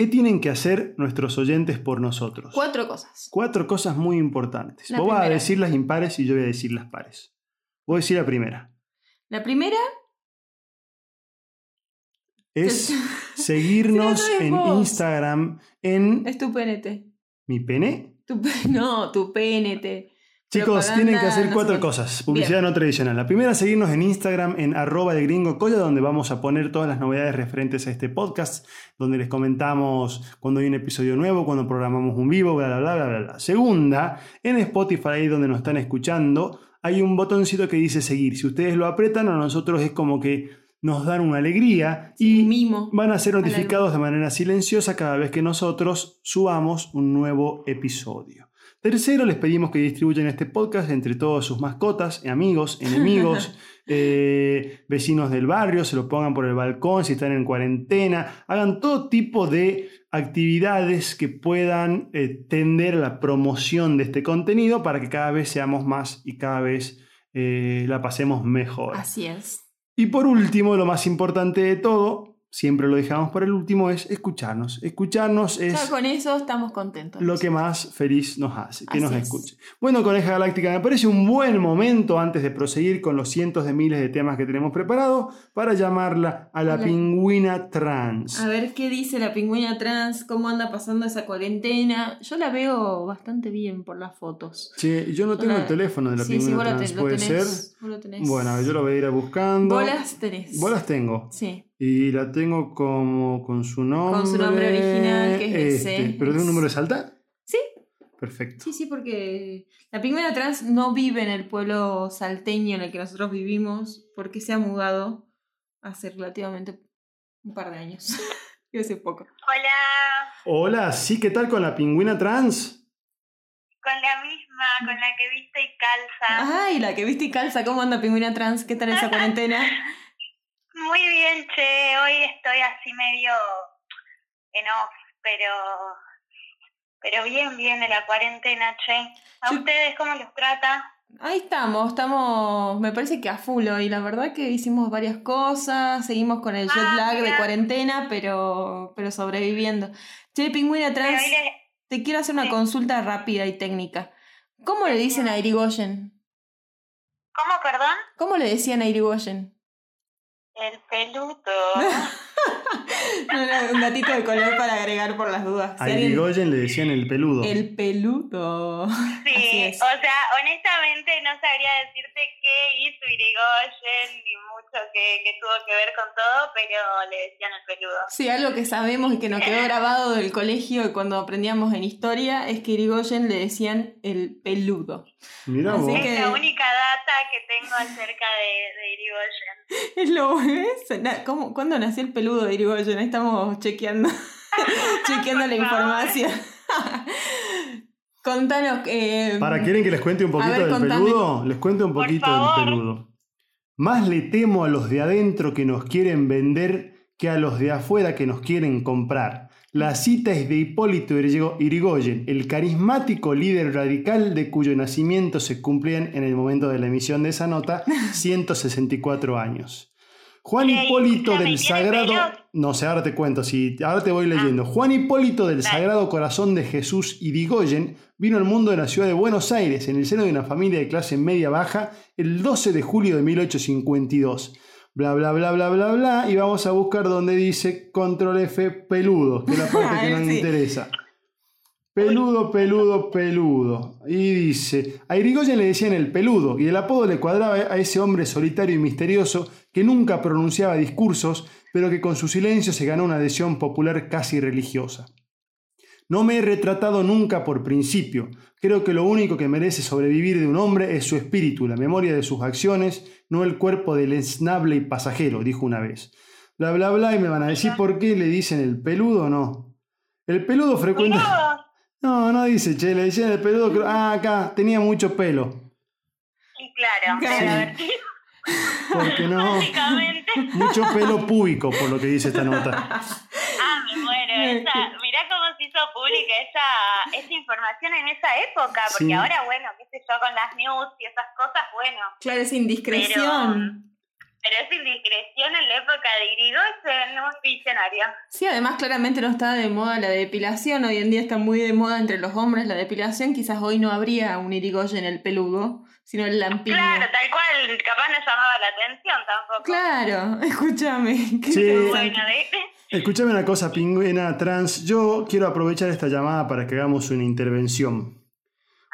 Speaker 3: ¿Qué tienen que hacer nuestros oyentes por nosotros?
Speaker 2: Cuatro cosas.
Speaker 3: Cuatro cosas muy importantes.
Speaker 2: La
Speaker 3: Vos vas a decir las impares y yo voy a decir las pares. Voy a decir la primera.
Speaker 2: La primera
Speaker 3: Es seguirnos en
Speaker 2: vos.
Speaker 3: Instagram en
Speaker 2: es tu PNT.
Speaker 3: ¿Mi pene?
Speaker 2: Tu, no, tu PNT.
Speaker 3: Chicos,
Speaker 2: Propaganda,
Speaker 3: tienen que hacer
Speaker 2: no sé
Speaker 3: cuatro cosas. Publicidad no tradicional. La primera, seguirnos en Instagram en arroba de gringo colla, donde vamos a poner todas las novedades referentes a este podcast, donde les comentamos cuando hay un episodio nuevo, cuando programamos un vivo, bla, bla, bla, bla, bla. Segunda, en Spotify, ahí donde nos están escuchando, hay un botoncito que dice seguir. Si ustedes lo apretan, a nosotros es como que nos dan una alegría y
Speaker 2: mimo.
Speaker 3: van a ser notificados de manera silenciosa cada vez que nosotros subamos un nuevo episodio. Tercero, les pedimos que distribuyan este podcast entre todas sus mascotas, amigos, enemigos, eh, vecinos del barrio, se lo pongan por el balcón si están en cuarentena, hagan todo tipo de actividades que puedan eh, tender a la promoción de este contenido para que cada vez seamos más y cada vez eh, la pasemos mejor.
Speaker 2: Así es.
Speaker 3: Y por último, lo más importante de todo, siempre lo dejamos para el último, es escucharnos. Escucharnos
Speaker 2: Ya
Speaker 3: es
Speaker 2: con eso estamos contentos.
Speaker 3: lo que más feliz nos hace, que
Speaker 2: Así
Speaker 3: nos
Speaker 2: es.
Speaker 3: escuche. Bueno, Coneja Galáctica, me parece un buen momento antes de proseguir con los cientos de miles de temas que tenemos preparados para llamarla a la
Speaker 2: Hola.
Speaker 3: pingüina trans.
Speaker 2: A ver qué dice la pingüina trans, cómo anda pasando esa cuarentena. Yo la veo bastante bien por las fotos.
Speaker 3: Che, yo no tengo el teléfono de la
Speaker 2: sí, sí,
Speaker 3: pingüina
Speaker 2: lo,
Speaker 3: trans,
Speaker 2: ten-
Speaker 3: ¿puede
Speaker 2: tenés.
Speaker 3: ser?
Speaker 2: vos lo tenés.
Speaker 3: Bueno, yo lo voy a ir buscando.
Speaker 2: Bolas tenés.
Speaker 3: Bolas tengo.
Speaker 2: Sí.
Speaker 3: Y la tengo como con su nombre.
Speaker 2: su nombre original, que es
Speaker 3: este.
Speaker 2: ese.
Speaker 3: ¿Pero tiene un
Speaker 2: Es-
Speaker 3: número de salta?
Speaker 2: Sí.
Speaker 3: Perfecto.
Speaker 2: Sí, sí, porque la pingüina trans no vive en el pueblo salteño en el que nosotros vivimos, porque se ha mudado hace relativamente un par de años. Y hace poco.
Speaker 5: Hola,
Speaker 3: Hola, sí, ¿qué tal con la pingüina trans?
Speaker 5: con la misma, con la que viste y calza.
Speaker 2: Ay, la que viste y calza, ¿cómo anda pingüina trans? ¿Qué tal esa cuarentena?
Speaker 5: Muy bien, che, hoy estoy así medio en off, pero pero bien viene la cuarentena, che. ¿A
Speaker 2: Sí.
Speaker 5: ustedes cómo los trata?
Speaker 2: Ahí estamos, estamos, me parece que a full hoy. La verdad que hicimos varias cosas, seguimos con el jet
Speaker 5: Ah,
Speaker 2: lag de cuarentena, pero, pero sobreviviendo. Che, pingüina trans,
Speaker 5: les-
Speaker 2: te quiero hacer una
Speaker 5: Sí.
Speaker 2: consulta rápida y técnica. ¿Cómo le dicen a Irigoyen?
Speaker 5: ¿Cómo, perdón?
Speaker 2: ¿Cómo le decían a Irigoyen?
Speaker 5: El peludo.
Speaker 2: No, no, un datito de color para agregar por las dudas.
Speaker 3: A Irigoyen le decían el peludo.
Speaker 2: El peludo.
Speaker 5: Sí, o sea, honestamente no sabría decirte qué hizo Irigoyen ni mucho que, que tuvo que ver con todo, pero le decían el peludo.
Speaker 2: Sí, algo que sabemos y que nos quedó grabado del colegio y cuando aprendíamos en historia es que Irigoyen le decían el peludo.
Speaker 3: Mirá
Speaker 2: Así
Speaker 3: vos.
Speaker 2: que-
Speaker 5: Es la única data que tengo acerca de, de Irigoyen.
Speaker 2: Es lo ¿Cómo, ¿Cuándo nació el peludo de Irigoyen? Ahí Estamos chequeando, chequeando la información. Contanos. Eh,
Speaker 3: ¿Para quieren que les cuente un poquito
Speaker 2: ver,
Speaker 3: del
Speaker 2: contame.
Speaker 3: peludo? Les cuento un poquito del peludo. Más le temo a los de adentro que nos quieren vender que a los de afuera que nos quieren comprar. La cita es de Hipólito Irigo- Irigoyen, el carismático líder radical de cuyo nacimiento se cumplían en el momento de la emisión de esa nota 164 años. Juan Hipólito del
Speaker 5: ¿tiene
Speaker 3: Sagrado... No sé, ahora te cuento, sí, ahora te voy leyendo. Juan Hipólito del. Sagrado Corazón de Jesús Irigoyen vino al mundo de la ciudad de Buenos Aires en el seno de una familia de clase media-baja el 12 de julio de 1852. Bla, bla, bla, bla, bla, bla. Y vamos a buscar donde dice control F peludo, que es la parte que nos interesa. Peludo, peludo, peludo. Y dice, a Irigoyen le decían el peludo, y el apodo le cuadraba a ese hombre solitario y misterioso que nunca pronunciaba discursos, pero que con su silencio se ganó una adhesión popular casi religiosa. No me he retratado nunca por principio. Creo que lo único que merece sobrevivir de un hombre es su espíritu, la memoria de sus acciones, no el cuerpo del esnable y pasajero, dijo una vez. Bla, bla, bla, y me van a decir por qué le dicen el peludo o no. El peludo frecuenta... No, no dice, che, le decían el peludo. Ah, acá, tenía mucho pelo.
Speaker 5: Y claro,
Speaker 2: Claro.
Speaker 5: sido,
Speaker 3: Porque no.
Speaker 5: básicamente.
Speaker 3: Mucho pelo púbico, por lo que dice esta nota.
Speaker 5: Ah, me muero. Esa, mirá cómo se hizo pública esa, esa información en esa época, porque
Speaker 3: Sí.
Speaker 5: ahora, bueno, qué sé yo, con las news y esas cosas, bueno.
Speaker 2: Claro, es indiscreción.
Speaker 5: Pero es indiscreción en la época de Irigoyen, no es visionario.
Speaker 2: Sí, además claramente no está de moda la depilación. Hoy en día está muy de moda entre los hombres la depilación. Quizás hoy no habría un Irigoyen el peludo, sino el lampiño.
Speaker 5: Claro, tal cual, capaz no llamaba la atención tampoco.
Speaker 2: Claro, escúchame. qué
Speaker 3: Sí.
Speaker 5: Bueno, de,
Speaker 3: Escúchame una cosa, pingüina trans. Yo quiero aprovechar esta llamada para que hagamos una intervención.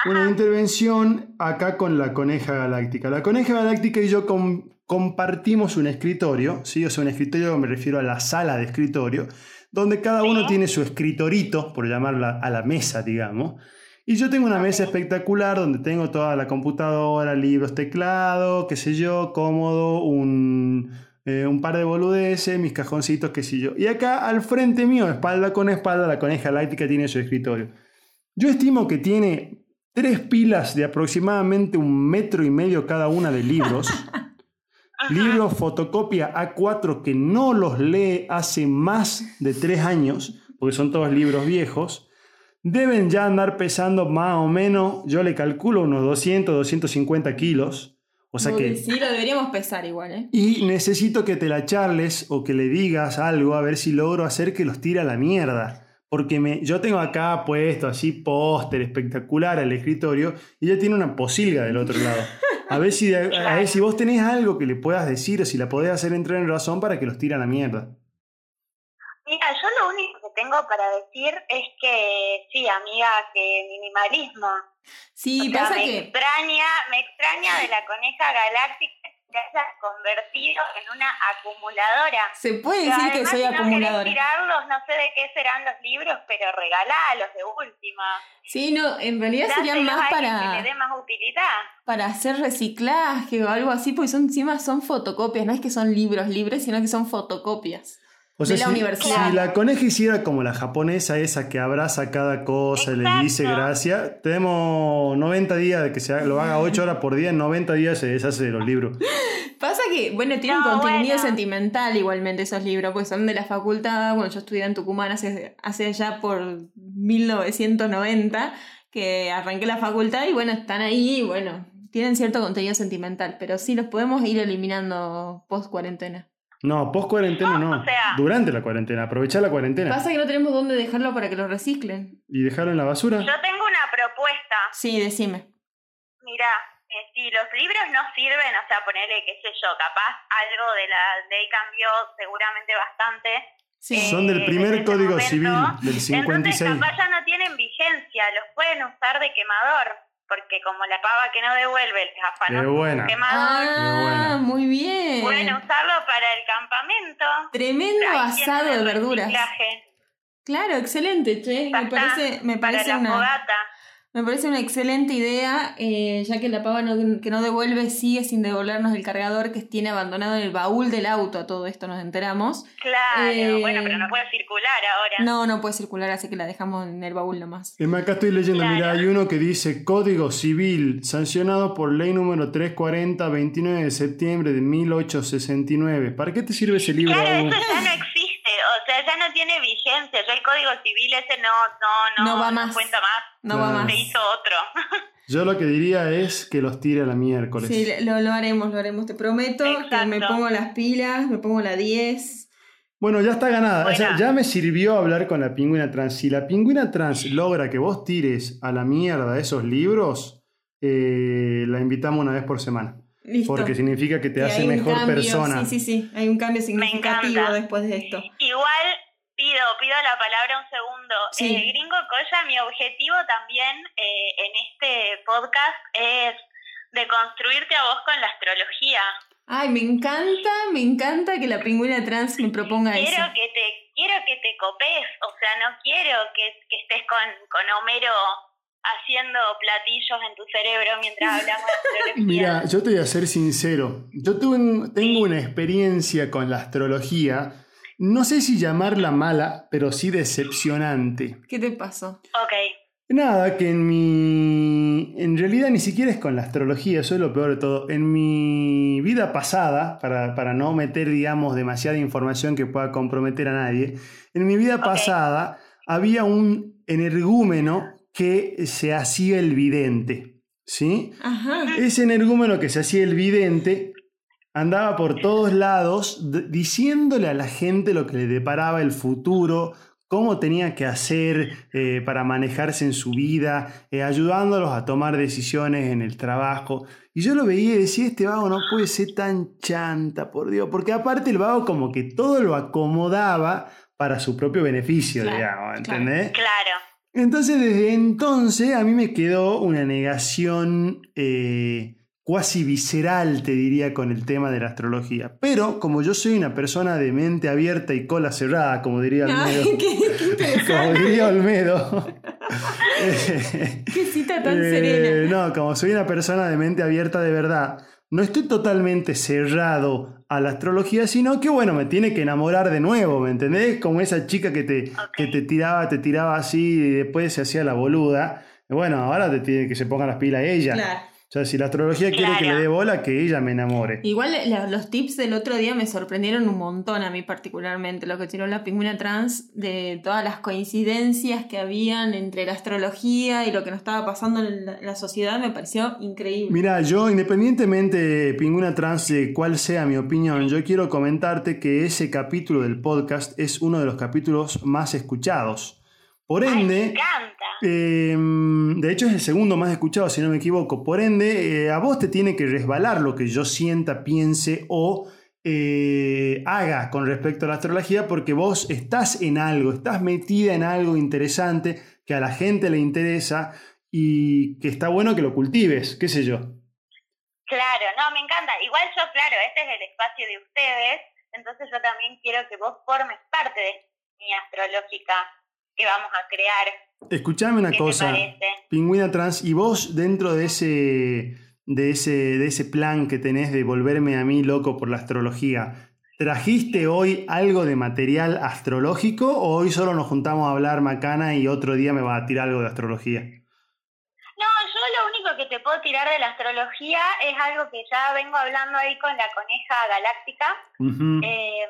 Speaker 3: Una intervención acá con la coneja galáctica. La coneja galáctica y yo com- compartimos un escritorio, ¿sí? O sea, un escritorio, me refiero a la sala de escritorio, donde cada uno
Speaker 5: Sí.
Speaker 3: tiene su escritorito, por llamarla a la mesa, digamos. Y yo tengo una mesa espectacular donde tengo toda la computadora, libros, teclado, qué sé yo, cómodo, un, eh, un par de boludeces, mis cajoncitos, qué sé yo. Y acá al frente mío, espalda con espalda, la coneja galáctica tiene su escritorio. Yo estimo que tiene tres pilas de aproximadamente un metro y medio cada una de libros. libros fotocopia A4 que no los lee hace más de tres años, porque son todos libros viejos. Deben ya andar pesando más o menos, yo le calculo unos 200, 250 kilos. O sea que...
Speaker 2: Sí, lo deberíamos pesar igual, ¿eh?
Speaker 3: Y necesito que te la charles o que le digas algo a ver si logro hacer que los tire a la mierda. Porque me, yo tengo acá puesto así póster espectacular al escritorio y ella tiene una posilga del otro lado. A ver, si, a, a ver si vos tenés algo que le puedas decir o si la podés hacer entrar en razón para que los tire a la mierda.
Speaker 5: Mira, yo lo único que tengo para decir es que sí, amiga, que minimalismo.
Speaker 2: Sí,
Speaker 5: O sea,
Speaker 2: pasa
Speaker 5: me
Speaker 2: que.
Speaker 5: extraña, me extraña de la coneja galáctica te hayas convertido en una acumuladora.
Speaker 2: Se puede
Speaker 5: Pero
Speaker 2: decir que soy
Speaker 5: si no
Speaker 2: acumuladora.
Speaker 5: tirarlos, no sé de qué serán los libros, pero regalálos de última.
Speaker 2: Sí, no, en realidad serían más para.
Speaker 5: que le dé más utilidad.
Speaker 2: para hacer reciclaje o algo así, porque son encima son fotocopias, no es que son libros libres, sino que son fotocopias.
Speaker 3: O sea,
Speaker 2: De la
Speaker 3: si,
Speaker 2: universidad.
Speaker 3: si la coneja hiciera como la japonesa esa que abraza cada cosa y le dice gracias, tenemos 90 días de que se haga- lo haga 8 horas por día, en 90 días se deshace de los libros.
Speaker 2: Pasa que, bueno, tienen
Speaker 5: No,
Speaker 2: contenido
Speaker 5: bueno.
Speaker 2: sentimental igualmente esos libros, porque son de la facultad, bueno, yo estudié en Tucumán hace, hace ya por 1990, que arranqué la facultad y bueno, están ahí y bueno, tienen cierto contenido sentimental, pero sí los podemos ir eliminando post cuarentena.
Speaker 3: No, post cuarentena no.
Speaker 5: o sea-
Speaker 3: Durante la cuarentena, aprovechar la cuarentena.
Speaker 2: Pasa que no tenemos dónde dejarlo para que lo reciclen.
Speaker 3: y dejarlo en la basura.
Speaker 5: Yo tengo una propuesta.
Speaker 2: Sí, decime.
Speaker 5: Mira, eh, si los libros no sirven, o sea, ponerle, qué sé yo, capaz algo de la ley cambió seguramente bastante.
Speaker 2: Sí.
Speaker 5: Eh,
Speaker 3: Son del primer Código
Speaker 5: momento.
Speaker 3: Civil, del
Speaker 5: Entonces
Speaker 3: 56.
Speaker 5: capaz ya no tienen vigencia, los pueden usar de quemador, porque como la pava que no devuelve el
Speaker 3: buena.
Speaker 5: quemador,
Speaker 2: Ah,
Speaker 3: buena.
Speaker 2: muy bien.
Speaker 5: pueden usarlo para el campamento.
Speaker 2: Tremendo asado de verduras.
Speaker 5: reciclaje.
Speaker 2: Claro, excelente, che. Me parece, me
Speaker 5: para
Speaker 2: parece
Speaker 5: la
Speaker 2: una,
Speaker 5: fogata.
Speaker 2: Me parece una excelente idea, eh, ya que la pava no- que no devuelve sigue sin devolvernos el cargador que tiene abandonado en el baúl del auto. A todo esto nos enteramos.
Speaker 5: Claro,
Speaker 2: Eh,
Speaker 5: bueno, pero no puede circular ahora.
Speaker 2: No, no puede circular, así que la dejamos en el baúl nomás.
Speaker 3: Acá estoy leyendo,
Speaker 5: Claro.
Speaker 3: mira, hay uno que dice Código Civil, sancionado por ley número 340, 29 de septiembre de 1869. ¿Para qué te sirve ese libro?
Speaker 5: Claro,
Speaker 3: Agu?
Speaker 5: eso ya no existe, o sea, ya no tiene vigencia. Ya el Código Civil ese no, no, no,
Speaker 2: No va más.
Speaker 5: cuenta más.
Speaker 2: No
Speaker 3: Claro.
Speaker 2: va más.
Speaker 5: Se hizo otro.
Speaker 3: Yo lo que diría es que los tire a la miércoles.
Speaker 2: Sí, lo, lo haremos, lo haremos. Te prometo que me pongo las pilas, me pongo la 10.
Speaker 3: Bueno, ya está ganada. O sea,
Speaker 5: Buena.
Speaker 3: ya me sirvió hablar con la pingüina trans. Si la pingüina trans logra que vos tires a la mierda esos libros, eh, la invitamos una vez por semana.
Speaker 2: Listo.
Speaker 3: Porque significa que te
Speaker 2: Que
Speaker 3: hace mejor
Speaker 2: cambio,
Speaker 3: persona.
Speaker 2: Sí, sí, sí. Hay un cambio significativo después de esto.
Speaker 5: Igual pido, pido la palabra un segundo.
Speaker 2: Sí.
Speaker 5: Eh, Gringo Coya, mi objetivo también eh, en este podcast es de construirte a vos con la astrología.
Speaker 2: Ay, me encanta, me encanta que la pingüina trans me proponga
Speaker 5: Quiero
Speaker 2: eso.
Speaker 5: que te quiero que te copes, o sea, no quiero que, que estés con, con Homero haciendo platillos en tu cerebro mientras hablamos de.
Speaker 3: Mira, yo te voy a ser sincero. Yo tuve un- tengo una experiencia con la astrología. No sé si llamarla mala, pero sí decepcionante.
Speaker 2: ¿Qué te pasó?
Speaker 5: Ok.
Speaker 3: Nada, que en mi... En realidad ni siquiera es con la astrología, eso es lo peor de todo. En mi vida pasada, para, para no meter, digamos, demasiada información que pueda comprometer a nadie, en mi vida pasada había un energúmeno que se hacía el vidente, ¿sí?
Speaker 2: Ajá.
Speaker 3: Ese energúmeno que se hacía el vidente andaba por todos lados diciéndole a la gente lo que le deparaba el futuro, cómo tenía que hacer eh, para manejarse en su vida, eh, ayudándolos a tomar decisiones en el trabajo. Y yo lo veía y decía, este vago no puede ser tan chanta, por Dios, porque aparte el vago como que todo lo acomodaba para su propio beneficio,
Speaker 2: Claro,
Speaker 3: digamos, ¿entendés?
Speaker 5: Claro.
Speaker 3: Entonces, desde entonces, a mí me quedó una negación eh, cuasi visceral, te diría, con el tema de la astrología. Pero, como yo soy una persona de mente abierta y cola cerrada, como diría Olmedo,
Speaker 2: Ay, qué,
Speaker 3: como diría Olmedo,
Speaker 2: Qué cita tan
Speaker 3: eh,
Speaker 2: serena.
Speaker 3: No, como soy una persona de mente abierta de verdad, no estoy totalmente cerrado a la astrología, sino que bueno, me tiene que enamorar de nuevo, ¿me entendés? Como esa chica que te, que te tiraba, te tiraba así y después se hacía la boluda. Bueno, ahora te tiene que se ponga las pilas ella.
Speaker 2: Claro.
Speaker 3: O sea, si la astrología quiere que le dé bola, que ella me enamore.
Speaker 2: Igual la- los tips del otro día me sorprendieron un montón a mí particularmente, lo que tiró la pingüina trans, de todas las coincidencias que habían entre la astrología y lo que nos estaba pasando en la, en la sociedad, me pareció increíble.
Speaker 3: Mira, yo independientemente, Pingüina Trans, de cuál sea mi opinión, yo quiero comentarte que ese capítulo del podcast es uno de los capítulos más escuchados. Por ende, eh, de hecho es el segundo más escuchado, si no me equivoco. Por ende, eh, a vos te tiene que resbalar lo que yo sienta, piense o eh, haga con respecto a la astrología, porque vos estás en algo, estás metida en algo interesante que a la gente le interesa y que está bueno que lo cultives, qué sé yo.
Speaker 5: Claro, no, me encanta. Igual yo, claro, este es el espacio de ustedes, entonces yo también quiero que vos formes parte de mi astrológica que vamos a crear.
Speaker 3: Escuchame una
Speaker 5: ¿Qué
Speaker 3: cosa? Pingüina Trans, y vos dentro de ese, de, ese, de ese plan que tenés de volverme a mí loco por la astrología, ¿trajiste hoy algo de material astrológico o hoy solo nos juntamos a hablar macana y otro día me va a tirar algo de astrología?
Speaker 5: No, yo lo único que te puedo tirar de la astrología es algo que ya vengo hablando ahí con la coneja galáctica, eh,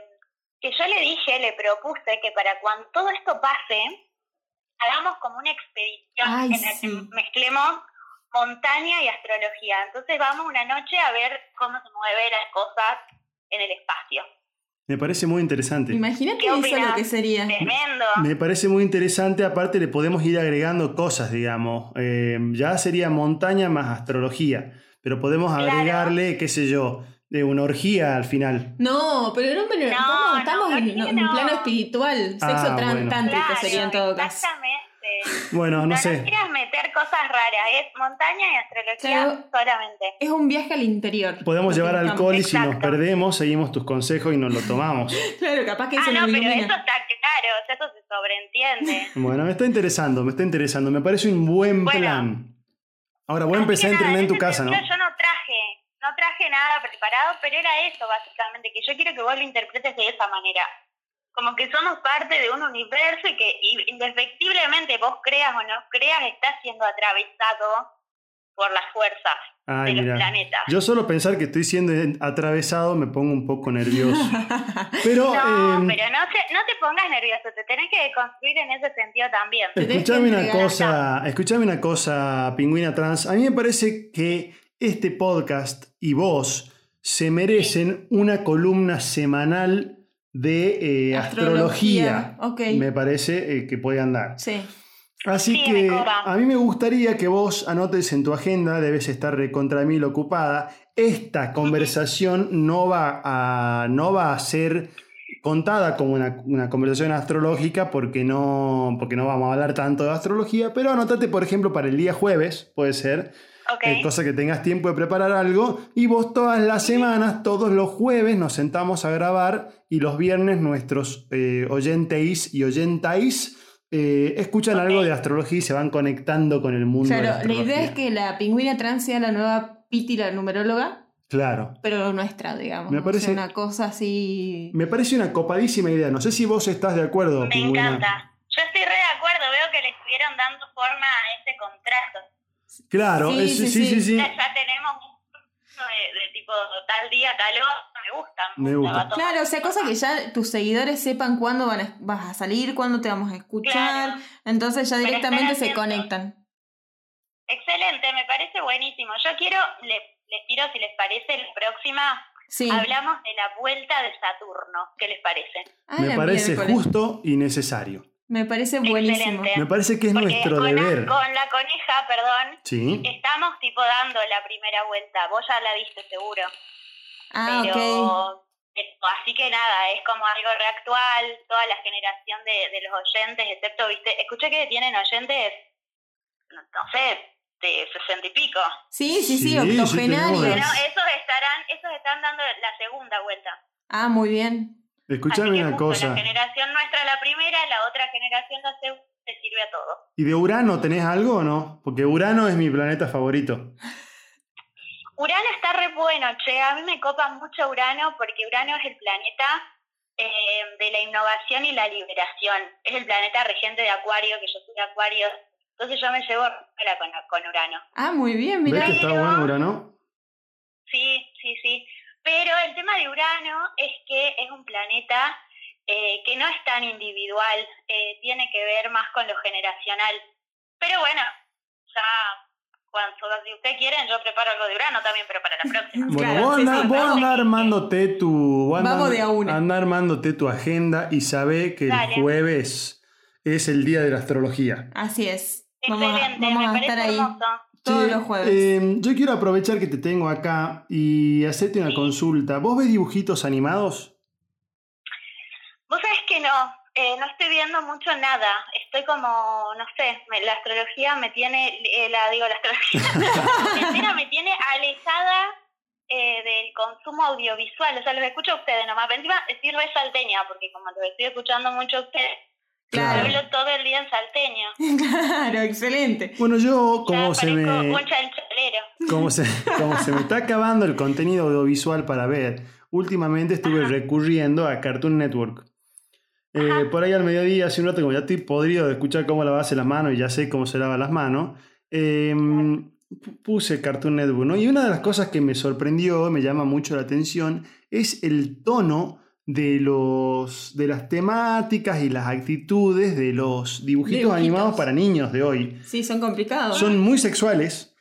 Speaker 5: que yo le dije, le propuse que para cuando todo esto pase, hagamos como una expedición
Speaker 2: Ay,
Speaker 5: en la
Speaker 2: sí.
Speaker 5: que mezclemos montaña y astrología. Entonces vamos una noche a ver cómo se mueven las cosas en el espacio.
Speaker 3: Me parece muy interesante.
Speaker 2: Imagínate
Speaker 5: ¿Qué
Speaker 2: eso lo que sería.
Speaker 5: Tremendo.
Speaker 3: Me parece muy interesante, aparte le podemos ir agregando cosas, digamos. Eh, ya sería montaña más astrología, pero podemos
Speaker 5: Claro.
Speaker 3: agregarle, qué sé yo, de una orgía al final.
Speaker 2: No, pero no, pero
Speaker 5: No,
Speaker 2: estamos,
Speaker 5: no,
Speaker 2: estamos
Speaker 5: no,
Speaker 2: en, en un
Speaker 5: no.
Speaker 2: plano espiritual, sexo
Speaker 3: Ah, bueno.
Speaker 2: tántrico
Speaker 5: Claro,
Speaker 2: sería en todo caso.
Speaker 5: Exactamente.
Speaker 3: Bueno, no,
Speaker 5: No,
Speaker 3: sé.
Speaker 5: no quieras meter cosas raras, es montaña y astrología
Speaker 2: Claro.
Speaker 5: solamente.
Speaker 2: Es un viaje al interior.
Speaker 3: Podemos llevar alcohol y si nos perdemos, seguimos tus consejos y nos lo tomamos.
Speaker 2: Claro, capaz que
Speaker 5: Ah,
Speaker 2: eso
Speaker 5: no,
Speaker 2: nos
Speaker 5: pero
Speaker 2: ilumina.
Speaker 5: eso está claro, o sea, eso se sobreentiende.
Speaker 3: Bueno, me está interesando, me está interesando. Me parece un buen
Speaker 5: Bueno.
Speaker 3: plan. Ahora voy a
Speaker 5: Así
Speaker 3: empezar a entrenar en tu casa, ¿no?
Speaker 5: Yo no traje, no traje nada preparado, pero era eso básicamente, que yo quiero que vos lo interpretes de esa manera. Como que somos parte de un universo y que indefectiblemente vos creas o no creas, está siendo atravesado por las fuerzas
Speaker 3: Ay,
Speaker 5: de los
Speaker 3: mira.
Speaker 5: planetas.
Speaker 3: Yo solo pensar que estoy siendo atravesado me pongo un poco nervioso. Pero,
Speaker 5: No,
Speaker 3: eh,
Speaker 5: pero no te, no te pongas nervioso, te tenés que construir en ese sentido también.
Speaker 3: Escuchame una cosa, escuchame una cosa, pingüina trans. A mí me parece que este podcast y vos se merecen una columna semanal de eh, astrología. Me parece eh, que puede andar.
Speaker 2: Sí.
Speaker 3: Así
Speaker 5: Sí,
Speaker 3: que a mí me gustaría que vos anotes en tu agenda, debes estar recontra mil ocupada. Esta conversación no va a, no va a ser contada como una, una conversación astrológica porque no, porque no vamos a hablar tanto de astrología, pero anotate, por ejemplo, para el día jueves, puede ser,
Speaker 5: Ok.
Speaker 3: eh, cosa que tengas tiempo de preparar algo, y vos todas las semanas, todos los jueves, nos sentamos a grabar y los viernes nuestros eh, oyenteis y oyentais eh, escuchan
Speaker 5: Ok.
Speaker 3: algo de astrología y se van conectando con el mundo de la
Speaker 2: Claro, la idea es que la pingüina trans sea la nueva Piti, la numeróloga,
Speaker 3: Claro.
Speaker 2: pero nuestra, digamos.
Speaker 3: Me
Speaker 2: O sea,
Speaker 3: parece-
Speaker 2: una cosa así.
Speaker 3: Me parece una copadísima idea. No sé si vos estás de acuerdo,
Speaker 5: Me
Speaker 3: Pingüina.
Speaker 5: encanta. Yo estoy re de acuerdo, veo que le estuvieron dando forma a ese contrato.
Speaker 3: Claro,
Speaker 2: Sí,
Speaker 3: es- sí,
Speaker 2: sí,
Speaker 3: sí, sí,
Speaker 2: sí.
Speaker 5: Ya, ya tenemos un de, de tipo tal día, tal hora, me gusta.
Speaker 3: Me gusta.
Speaker 2: Claro, o sea, cosa que ya tus seguidores sepan cuándo van a- vas a salir, cuándo te vamos a escuchar.
Speaker 5: Claro.
Speaker 2: Entonces ya directamente se conectan.
Speaker 5: Excelente, me parece buenísimo. Yo quiero, le- les tiro si les parece, la próxima
Speaker 2: Sí.
Speaker 5: hablamos de la vuelta de Saturno. ¿Qué les parece?
Speaker 2: Ah,
Speaker 3: Me parece
Speaker 2: miércoles.
Speaker 3: justo y necesario.
Speaker 2: Me parece buenísimo.
Speaker 5: Excelente.
Speaker 3: Me parece que es
Speaker 5: Porque
Speaker 3: nuestro
Speaker 5: con, la-
Speaker 3: deber.
Speaker 5: con la coneja, perdón,
Speaker 3: Sí.
Speaker 5: estamos tipo dando la primera vuelta. Vos ya la viste seguro.
Speaker 2: Ah,
Speaker 5: pero
Speaker 2: ok.
Speaker 5: Eh, Así que nada, es como algo reactual, toda la generación de, de los oyentes, excepto, viste, escuché que tienen oyentes, no, no sé, de sesenta y pico.
Speaker 2: Sí, sí, sí,
Speaker 3: Sí, sí,
Speaker 2: octogenarios.
Speaker 5: Bueno, esos estarán, esos están dando la segunda vuelta.
Speaker 2: Ah, muy bien.
Speaker 3: Escuchame
Speaker 5: Así que
Speaker 3: una
Speaker 5: justo
Speaker 3: cosa.
Speaker 5: La generación nuestra la primera, la otra generación la segunda, te sirve a todo.
Speaker 3: ¿Y de Urano tenés algo o no? Porque Urano es mi planeta favorito.
Speaker 5: Urano está re bueno, che. A mí me copa mucho Urano porque Urano es el planeta eh, de la innovación y la liberación. Es el planeta regente de Acuario, que yo soy de Acuario. Entonces yo me llevo con, con Urano.
Speaker 2: Ah, muy bien,
Speaker 3: ¿Ves
Speaker 2: mira.
Speaker 3: que está bueno Urano?
Speaker 5: Sí, sí, sí. Pero el tema de Urano es que es un planeta eh, que no es tan individual, eh, tiene que ver más con lo generacional. Pero bueno, ya cuando si ustedes quieren yo preparo algo de Urano también, pero para la próxima.
Speaker 3: Bueno,
Speaker 2: Claro,
Speaker 3: vos,
Speaker 2: sí,
Speaker 3: andá,
Speaker 2: sí,
Speaker 3: vos andá armándote tu. vos
Speaker 2: de a una.
Speaker 3: armándote tu agenda y sabé que
Speaker 5: Dale.
Speaker 3: el jueves es el día de la astrología.
Speaker 2: Así es. Vamos a,
Speaker 5: Excelente,
Speaker 2: vamos
Speaker 5: me
Speaker 2: a
Speaker 5: parece
Speaker 2: estar ahí
Speaker 5: hermoso.
Speaker 2: Todos los jueves.
Speaker 3: eh, yo quiero aprovechar que te tengo acá y hacerte una
Speaker 5: Sí.
Speaker 3: consulta. ¿Vos ves dibujitos animados?
Speaker 5: Vos sabés que no, eh, no estoy viendo mucho nada. Estoy como, no sé, me- la astrología me tiene, eh, la digo, la astrología, me tiene alejada eh, del consumo audiovisual. O sea, los escucho a ustedes nomás. Pero Encima estoy porque como los estoy escuchando mucho a ustedes,
Speaker 2: Claro.
Speaker 5: hablo todo el día en salteño.
Speaker 2: Claro, excelente.
Speaker 3: Bueno, yo,
Speaker 5: Ya
Speaker 3: como se me.
Speaker 5: un
Speaker 3: como se, como se me está acabando el contenido audiovisual para ver, últimamente estuve
Speaker 5: Ajá.
Speaker 3: recurriendo a Cartoon Network. Eh, por ahí al mediodía, hace un rato, como ya estoy podrido de escuchar cómo lavarse las manos y ya sé cómo se lava las manos, eh, pu- puse Cartoon Network, ¿no? Y una de las cosas que me sorprendió, me llama mucho la atención, es el tono de los de las temáticas y las actitudes de los dibujitos,
Speaker 2: Dibujitos.
Speaker 3: animados para niños de hoy.
Speaker 2: Sí, son complicados.
Speaker 3: Son muy sexuales.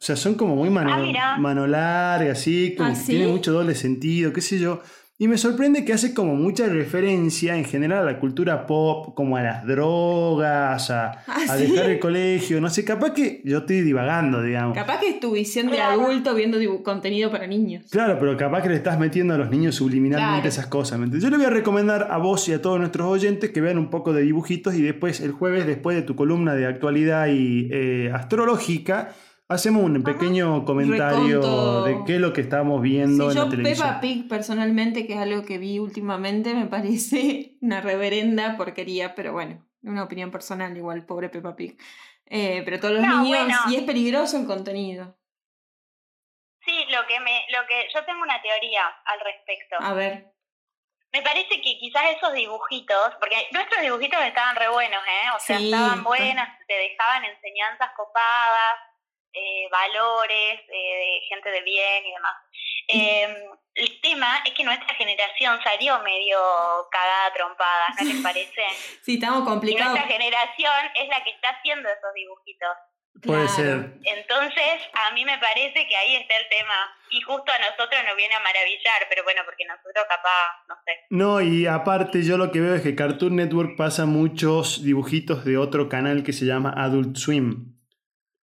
Speaker 3: O sea, son como muy mano,
Speaker 5: Ah,
Speaker 3: mano larga, así, como
Speaker 2: ¿Ah,
Speaker 3: que
Speaker 2: sí?
Speaker 3: tiene mucho doble sentido, qué sé yo. Y me sorprende que hace como mucha referencia en general a la cultura pop, como a las drogas, a,
Speaker 2: ¿Ah,
Speaker 3: a
Speaker 2: sí?
Speaker 3: dejar el colegio, no sé, capaz que yo estoy divagando, digamos.
Speaker 2: Capaz que es tu visión de adulto viendo contenido para niños.
Speaker 3: Claro, pero capaz que le estás metiendo a los niños subliminalmente
Speaker 2: Claro.
Speaker 3: esas cosas. ¿me? Yo le voy a recomendar a vos y a todos nuestros oyentes que vean un poco de dibujitos y después, el jueves, después de tu columna de actualidad y eh, astrológica, hacemos un pequeño comentario
Speaker 2: Reconto.
Speaker 3: de qué es lo que estamos viendo
Speaker 2: Sí,
Speaker 3: en
Speaker 2: yo
Speaker 3: la televisión.
Speaker 2: Peppa Pig personalmente, que es algo que vi últimamente, me parece una reverenda porquería, pero bueno, una opinión personal igual, pobre Peppa Pig. Eh, pero todos los
Speaker 5: No,
Speaker 2: niños,
Speaker 5: bueno.
Speaker 2: y es peligroso el contenido.
Speaker 5: Sí, lo que me, lo que yo tengo una teoría al respecto.
Speaker 2: A ver,
Speaker 5: Me parece que quizás esos dibujitos, porque nuestros dibujitos estaban re buenos, ¿eh? O sea,
Speaker 2: Sí,
Speaker 5: estaban buenos, te dejaban enseñanzas copadas, eh, valores, eh, de gente de bien y demás. Eh, el tema es que nuestra generación salió medio cagada a trompadas, ¿no les parece?
Speaker 2: sí, estamos
Speaker 5: Y
Speaker 2: complicados.
Speaker 5: nuestra generación es la que está haciendo esos dibujitos.
Speaker 3: Puede
Speaker 2: Claro.
Speaker 3: ser.
Speaker 5: Entonces, a mí me parece que ahí está el tema. Y justo a nosotros nos viene a maravillar, pero bueno, porque nosotros capaz, no sé.
Speaker 3: No, y aparte yo lo que veo es que Cartoon Network pasa muchos dibujitos de otro canal que se llama Adult Swim.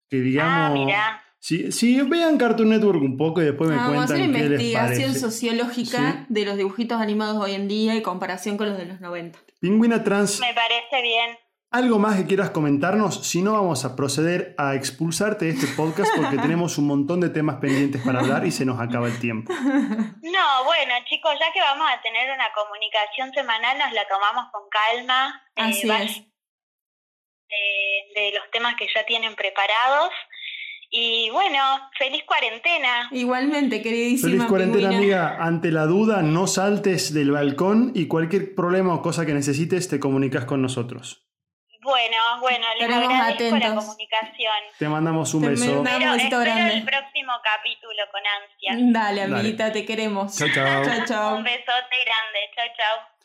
Speaker 3: Que digamos...
Speaker 5: Ah, mira.
Speaker 3: Sí, sí, vean Cartoon Network un poco y después me
Speaker 2: Ah, vamos a hacer
Speaker 3: cuentan qué les
Speaker 2: investigación
Speaker 3: parece.
Speaker 2: sociológica
Speaker 3: Sí.
Speaker 2: de los dibujitos animados hoy en día y comparación con los de los 90.
Speaker 3: Pingüina Trans,
Speaker 5: Me parece bien.
Speaker 3: ¿algo más que quieras comentarnos? Si no, vamos a proceder a expulsarte de este podcast porque tenemos un montón de temas pendientes para hablar y se nos acaba el tiempo.
Speaker 5: No, bueno, chicos, ya que vamos a tener una comunicación semanal, nos la tomamos con calma. eh,
Speaker 2: Así es.
Speaker 5: De, de los temas que ya tienen preparados. Y bueno, feliz cuarentena.
Speaker 2: Igualmente, queridísima
Speaker 3: Feliz cuarentena,
Speaker 2: pingüina.
Speaker 3: amiga. Ante la duda, no saltes del balcón y cualquier problema o cosa que necesites, te comunicas con nosotros.
Speaker 5: Bueno, bueno, les
Speaker 2: Estaremos
Speaker 5: agradezco la
Speaker 2: atentos.
Speaker 5: comunicación.
Speaker 3: Te mandamos un
Speaker 2: Te
Speaker 3: beso.
Speaker 2: Un
Speaker 5: Espero, espero
Speaker 2: grande.
Speaker 5: el próximo capítulo con ansia.
Speaker 2: Dale,
Speaker 3: Dale.
Speaker 2: amiguita, te queremos.
Speaker 3: Chao, chao.
Speaker 2: Chao, chao.
Speaker 5: Un besote grande. Chao, chao.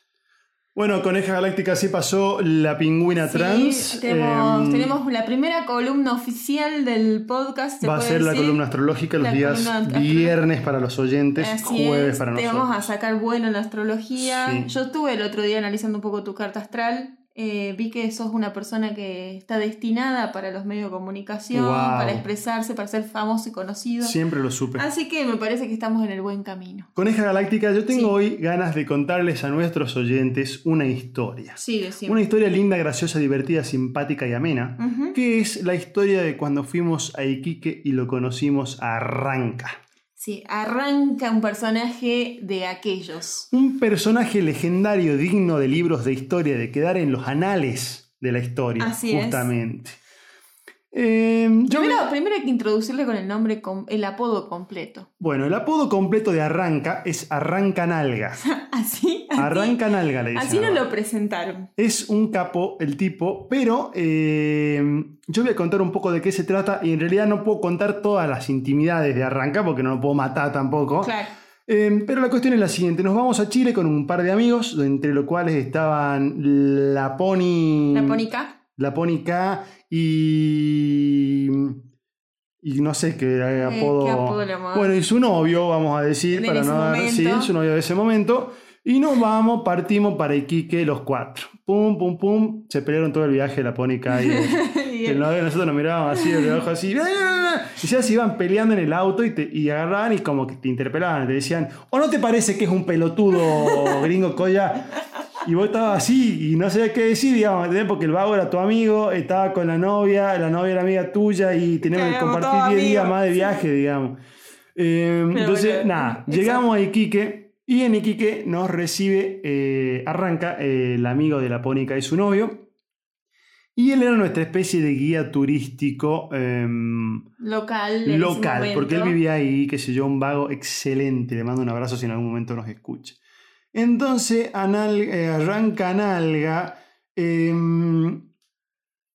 Speaker 3: Bueno, Coneja Galáctica así pasó la pingüina
Speaker 2: Sí,
Speaker 3: trans.
Speaker 2: tenemos,
Speaker 3: Em,
Speaker 2: tenemos la primera columna oficial del podcast. ¿se
Speaker 3: Va a ser la columna astrológica los
Speaker 2: La
Speaker 3: días viernes para los oyentes,
Speaker 2: Así
Speaker 3: jueves
Speaker 2: es,
Speaker 3: para
Speaker 2: te
Speaker 3: nosotros.
Speaker 2: vamos a sacar bueno en la astrología.
Speaker 3: Sí.
Speaker 2: Yo estuve el otro día analizando un poco tu carta astral. Eh, vi que sos una persona que está destinada para los medios de comunicación, para expresarse, para ser famoso y conocido.
Speaker 3: Siempre lo supe.
Speaker 2: Así que me parece que estamos en el buen camino.
Speaker 3: Coneja Galáctica, yo tengo
Speaker 2: Sí.
Speaker 3: hoy ganas de contarles a nuestros oyentes una historia.
Speaker 2: Sí, decimos.
Speaker 3: Una historia linda, graciosa, divertida, simpática y amena, que es la historia de cuando fuimos a Iquique y lo conocimos a Arranca.
Speaker 2: Sí, arranca un personaje de aquellos.
Speaker 3: Un personaje legendario digno de libros de historia, de quedar en los anales de la historia,
Speaker 2: Así es.
Speaker 3: Eh, yo me-
Speaker 2: Primero, hay que introducirle con el nombre, com- el apodo completo.
Speaker 3: Bueno, el apodo completo de Arranca es Arranca Nalga.
Speaker 2: Así,
Speaker 3: Arranca Nalga le dicen.
Speaker 2: así nos
Speaker 3: ahora.
Speaker 2: lo presentaron.
Speaker 3: Es un capo el tipo, pero eh, yo voy a contar un poco de qué se trata y en realidad no puedo contar todas las intimidades de Arranca porque no lo puedo matar tampoco.
Speaker 2: Claro.
Speaker 3: Eh, pero la cuestión es la siguiente, nos vamos a Chile con un par de amigos, entre los cuales estaban la Pony...
Speaker 2: La Pónica.
Speaker 3: La Pony K y... Y no sé qué eh, apodo...
Speaker 2: ¿qué apodo le
Speaker 3: bueno, y su novio, vamos a decir,
Speaker 2: En
Speaker 3: para no dar... Sí, su novio de ese momento. Y nos vamos, partimos para Iquique los cuatro. Pum, pum, pum. Se pelearon todo el viaje la Pony K y
Speaker 2: Y
Speaker 3: y el novio. Nosotros nos mirábamos así, de abajo así. Y ya se iban peleando en el auto y, te, y agarraban y como que te interpelaban. Te decían, ¿o no te parece que es un pelotudo gringo colla? Y vos estabas así y no sabías qué decir, digamos, ¿entendés? Porque el vago era tu amigo, estaba con la novia, la novia era amiga tuya y teníamos que compartir 10 días más de viaje, digamos. Eh, entonces,
Speaker 2: bueno,
Speaker 3: nada, llegamos a Iquique y en Iquique nos recibe, eh, arranca eh, el amigo de la Pónica y su novio. Y él era nuestra especie de guía turístico em,
Speaker 2: Local.
Speaker 3: local, porque él vivía ahí, qué sé yo, un vago excelente. Le mando un abrazo si en algún momento nos escucha. Entonces, eh, arranca Analga. em,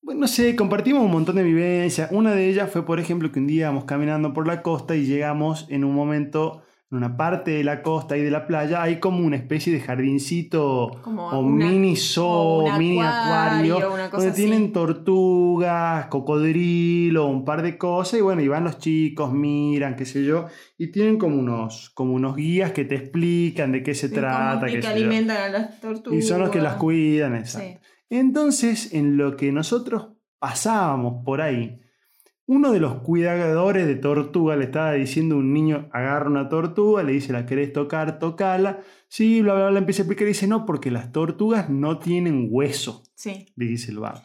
Speaker 3: bueno, no sé, compartimos un montón de vivencias. Una de ellas fue, por ejemplo, que un día íbamos caminando por la costa y llegamos en un momento, en una parte de la costa y de la playa, hay como una especie de jardincito
Speaker 2: Como
Speaker 3: o
Speaker 2: una-
Speaker 3: mini zoo, mini
Speaker 2: acuario,
Speaker 3: donde
Speaker 2: así.
Speaker 3: tienen tortugas, cocodrilo, un par de cosas, y bueno, y van los chicos, miran, qué sé yo, y tienen como unos, como unos guías que te explican de qué se trata,
Speaker 2: que
Speaker 3: qué yo.
Speaker 2: alimentan a las tortugas.
Speaker 3: Y son los que las cuidan, exacto.
Speaker 2: Sí.
Speaker 3: Entonces, en lo que nosotros pasábamos por ahí, uno de los cuidadores de tortuga le estaba diciendo a un niño, agarra una tortuga, le dice, ¿la querés tocar? Tocala. Sí, bla, bla, bla, empieza a explicar y dice, no, porque las tortugas no tienen hueso,
Speaker 2: Sí.
Speaker 3: le dice el vago.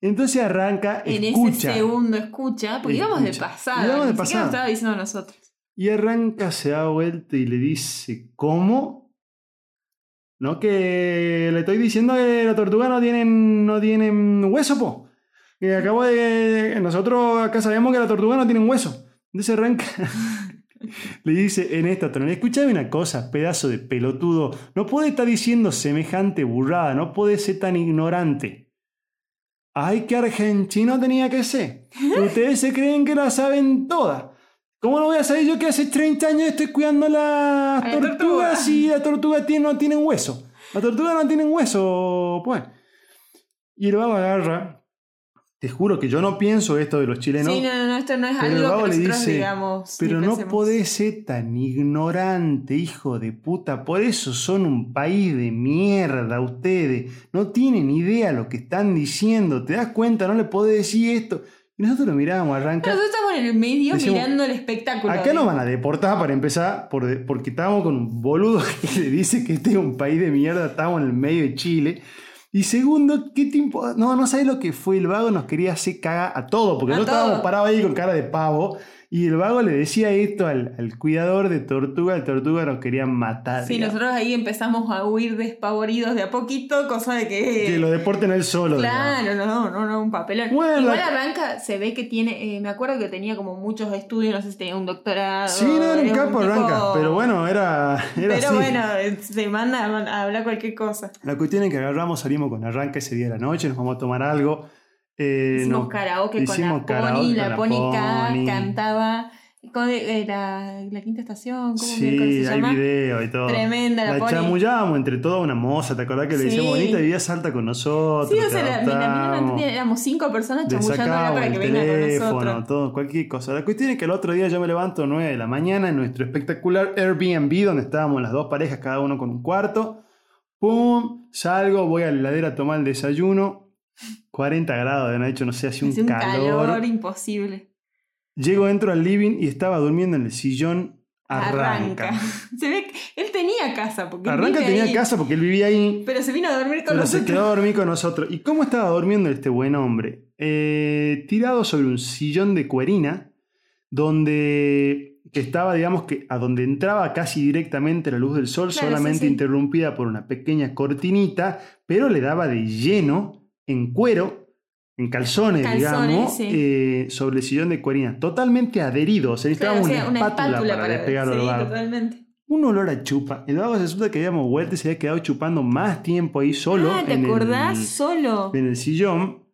Speaker 3: Entonces arranca,
Speaker 2: En
Speaker 3: escucha.
Speaker 2: ese segundo escucha, porque íbamos de pasada.
Speaker 3: Íbamos de pasada.
Speaker 2: lo estaba diciendo nosotros.
Speaker 3: Y arranca, se da vuelta y le dice, ¿cómo? No, que le estoy diciendo que las tortugas no tienen, no tienen hueso, po. Que acabo de... Nosotros acá sabemos que las tortugas no tienen hueso. Entonces arranca... le dice en esta tonalidad, escúchame una cosa, pedazo de pelotudo. No puede estar diciendo semejante burrada, no puede ser tan ignorante. Ay, qué argentino tenía que ser. Que ustedes se creen que la saben todas. ¿Cómo lo voy a saber yo que hace 30 años estoy cuidando las
Speaker 2: la
Speaker 3: tortugas
Speaker 2: tortuga.
Speaker 3: y las tortugas tienen- no tienen hueso? Las tortugas no tienen hueso, pues. Y el vago agarra. Te juro que yo no pienso esto de los chilenos.
Speaker 2: sí, no, no, no, esto no es
Speaker 3: pero
Speaker 2: algo que
Speaker 3: le dice,
Speaker 2: digamos.
Speaker 3: Pero no podés ser tan ignorante, hijo de puta. Por eso son un país de mierda ustedes. No tienen idea lo que están diciendo. ¿Te das cuenta? No le podés decir esto. Y nosotros lo mirábamos, arranca.
Speaker 2: Nosotros estamos en el medio
Speaker 3: Decimos,
Speaker 2: mirando el espectáculo.
Speaker 3: Acá nos van a deportar para empezar, por porque estábamos con un boludo que le dice que este es un país de mierda, estamos en el medio de Chile. Y segundo, ¿qué tiempo? No, no sabes lo que fue. El vago nos quería hacer cagar a todo, porque no estábamos parados ahí con cara de pavo. Y el vago le decía esto al, al cuidador de tortuga, el tortuga nos quería matar.
Speaker 2: Sí,
Speaker 3: digamos.
Speaker 2: nosotros ahí empezamos a huir despavoridos de a poquito, cosa de que.
Speaker 3: Que lo deporten él solo. digamos.
Speaker 2: Claro, no, no, no, un papelón.
Speaker 3: Bueno,
Speaker 2: Igual arranca, se ve que tiene, eh, me acuerdo que tenía como muchos estudios, no sé si tenía un doctorado.
Speaker 3: Sí, no era un capo
Speaker 2: tipo-
Speaker 3: arranca, pero bueno, era, era
Speaker 2: Pero
Speaker 3: así.
Speaker 2: bueno, se manda a a hablar cualquier cosa.
Speaker 3: La cuestión es que agarramos, salimos con arranca ese día de la noche, nos vamos a tomar algo. Eh,
Speaker 2: Hicimos karaoke con la Pony, la
Speaker 3: la
Speaker 2: Pony K cantaba con eh, la, la quinta estación, ¿cómo
Speaker 3: Sí,
Speaker 2: se
Speaker 3: hay video y todo.
Speaker 2: Tremenda la
Speaker 3: La
Speaker 2: Pony.
Speaker 3: chamullábamos entre toda una moza, ¿te acordás que le
Speaker 2: Sí.
Speaker 3: decíamos bonita vivía salta con nosotros?
Speaker 2: Sí, o sea, la, mina no éramos cinco personas
Speaker 3: le
Speaker 2: chamullándola para que venga con nosotros.
Speaker 3: todo, cualquier cosa. La cuestión es que el otro día yo me levanto 9 de la mañana en nuestro espectacular Airbnb, donde estábamos las dos parejas, cada uno con un cuarto. Pum, salgo, voy a la heladera a tomar el desayuno. 40 grados, de hecho, no sé, hacía un,
Speaker 2: Hace un
Speaker 3: calor.
Speaker 2: calor imposible.
Speaker 3: Llego, entro al living y estaba durmiendo en el sillón. Arranca.
Speaker 2: Se ve que él tenía casa. Porque
Speaker 3: Arranca tenía
Speaker 2: ahí,
Speaker 3: casa porque él vivía ahí.
Speaker 2: Pero se vino a dormir con
Speaker 3: Pero se
Speaker 2: nosotros.
Speaker 3: quedó a dormir con nosotros. ¿Y cómo estaba durmiendo este buen hombre? Eh, tirado sobre un sillón de cuerina, donde que estaba, digamos, que a donde entraba casi directamente la luz del sol,
Speaker 2: Claro, sí,
Speaker 3: solamente
Speaker 2: sí.
Speaker 3: interrumpida por una pequeña cortinita, pero le daba de lleno, en cuero, en calzones,
Speaker 2: Calzones,
Speaker 3: digamos,
Speaker 2: sí.
Speaker 3: eh, sobre el sillón de cuerina, totalmente adherido.
Speaker 2: Claro,
Speaker 3: necesitaba
Speaker 2: o sea,
Speaker 3: una, espátula para, despegarlo
Speaker 2: sí,
Speaker 3: al
Speaker 2: totalmente.
Speaker 3: Un olor a chupa. El vago se resulta que habíamos vuelto y se había quedado chupando más tiempo ahí solo.
Speaker 2: ah, ¿te
Speaker 3: en el-
Speaker 2: acordás? Solo.
Speaker 3: en el sillón.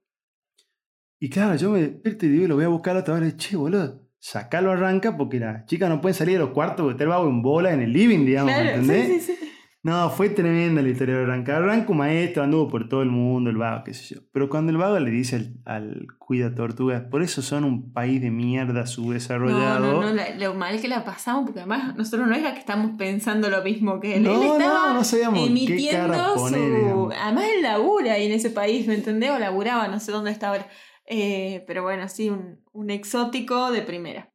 Speaker 3: Y claro, yo me despierto y digo, lo voy a buscar otra vez. Che, boludo, sacalo arranca porque las chicas no pueden salir de los cuartos porque está el vago en bola en el living, digamos,
Speaker 2: Claro,
Speaker 3: ¿entendés?
Speaker 2: sí, sí, sí.
Speaker 3: No, fue tremenda la historia de Arranca. Arranca un maestro, anduvo por todo el mundo, el vago, qué sé yo. Pero cuando el vago le dice al, al cuida tortugas, por eso son un país de mierda
Speaker 2: No,
Speaker 3: subdesarrollado.
Speaker 2: no, no, la- lo mal que la pasamos, porque además nosotros no es que estamos pensando lo mismo que él.
Speaker 3: No,
Speaker 2: él estaba
Speaker 3: no, no sabíamos qué
Speaker 2: emitiendo
Speaker 3: cara poner,
Speaker 2: su.
Speaker 3: digamos.
Speaker 2: Además, él labura ahí en ese país, ¿me entendés? O laburaba, no sé dónde está ahora. Eh, pero bueno, sí, un, un exótico de primera.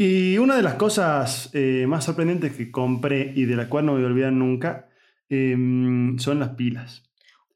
Speaker 3: Y una de las cosas eh, más sorprendentes que compré y de la cual no me voy a olvidar nunca em, son las pilas.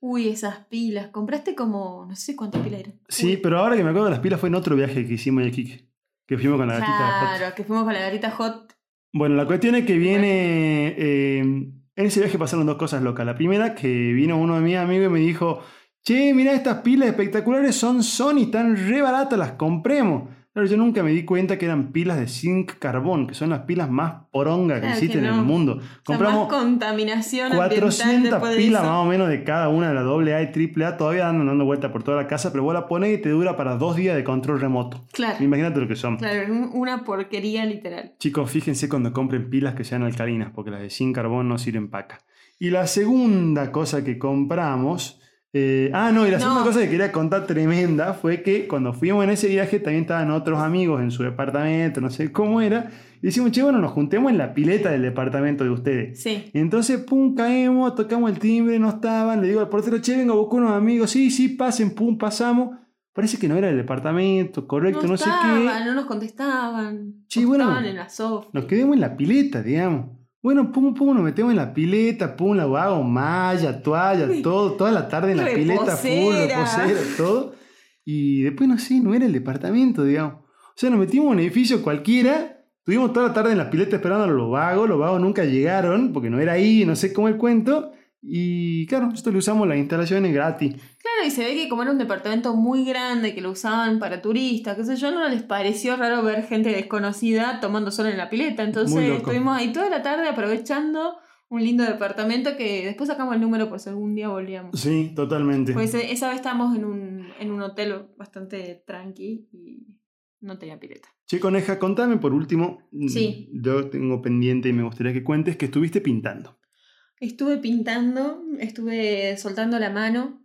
Speaker 2: Uy, esas pilas. Compraste como. No sé cuántas pilas eran.
Speaker 3: Sí, pero ahora que me acuerdo de las pilas fue en otro viaje que hicimos en. Que fuimos con la gatita de Hot.
Speaker 2: Claro, que fuimos con la gatita hot.
Speaker 3: Bueno, la cuestión es que viene. eh, en ese viaje pasaron dos cosas locas. La primera, que vino uno de mis amigos y me dijo: Che, mira, estas pilas espectaculares son Sony, están re baratas, las compremos. Claro, yo nunca me di cuenta que eran pilas de zinc carbón, que son las pilas más poronga que
Speaker 2: Claro que
Speaker 3: existen en el mundo.
Speaker 2: O sea,
Speaker 3: Compramos
Speaker 2: más contaminación ambiental
Speaker 3: 400
Speaker 2: después de
Speaker 3: pilas más o menos de cada una de la AA y AAA, todavía andan dando vuelta por toda la casa, pero vos la pones y te dura para dos días de control remoto.
Speaker 2: Claro,
Speaker 3: Imagínate lo que son.
Speaker 2: claro, un- una porquería literal.
Speaker 3: Chicos, fíjense cuando compren pilas que sean alcalinas, porque las de sin carbón no sirven paca. Y la segunda cosa que compramos. Eh, ah, no, y la
Speaker 2: No.
Speaker 3: segunda cosa que quería contar tremenda fue que cuando fuimos en ese viaje también estaban otros amigos en su departamento, no sé cómo era. Y decimos, che, bueno, nos juntemos en la pileta del departamento de ustedes.
Speaker 2: Sí.
Speaker 3: Y entonces, pum, caemos, tocamos el timbre, no estaban. Le digo al portero, che, vengo a buscar unos amigos. Sí, sí, pasen, pum, pasamos. Parece que no era el departamento, correcto, no, sé qué.
Speaker 2: no nos contestaban.
Speaker 3: Bueno.
Speaker 2: Estaban en la soft.
Speaker 3: Nos quedamos en la pileta, digamos. Bueno, pum, pum, nos metemos en la pileta, pum, la hago malla, toalla, todo, toda la tarde en la pileta, full,
Speaker 2: Reposera.
Speaker 3: reposera, todo. Y después, no sé, no era el departamento, digamos. O sea, nos metimos en un edificio cualquiera, tuvimos toda la tarde en la pileta esperando a los vagos, los vagos nunca llegaron, porque no era ahí, no sé cómo el cuento. Y claro, nosotros le usamos las instalaciones gratis.
Speaker 2: Claro, y se ve que como era un departamento muy grande que lo usaban para turistas, qué sé yo, no les pareció raro ver gente desconocida tomando sol en la pileta. Entonces estuvimos ahí toda la tarde aprovechando un lindo departamento que después sacamos el número por si algún día volvíamos.
Speaker 3: Sí, totalmente.
Speaker 2: Pues eh, esa vez estábamos en un, en un hotel bastante tranqui y no tenía pileta.
Speaker 3: Che, coneja, contame por último.
Speaker 2: Sí.
Speaker 3: Yo tengo pendiente y me gustaría que cuentes que estuviste pintando.
Speaker 2: Estuve pintando, estuve soltando la mano.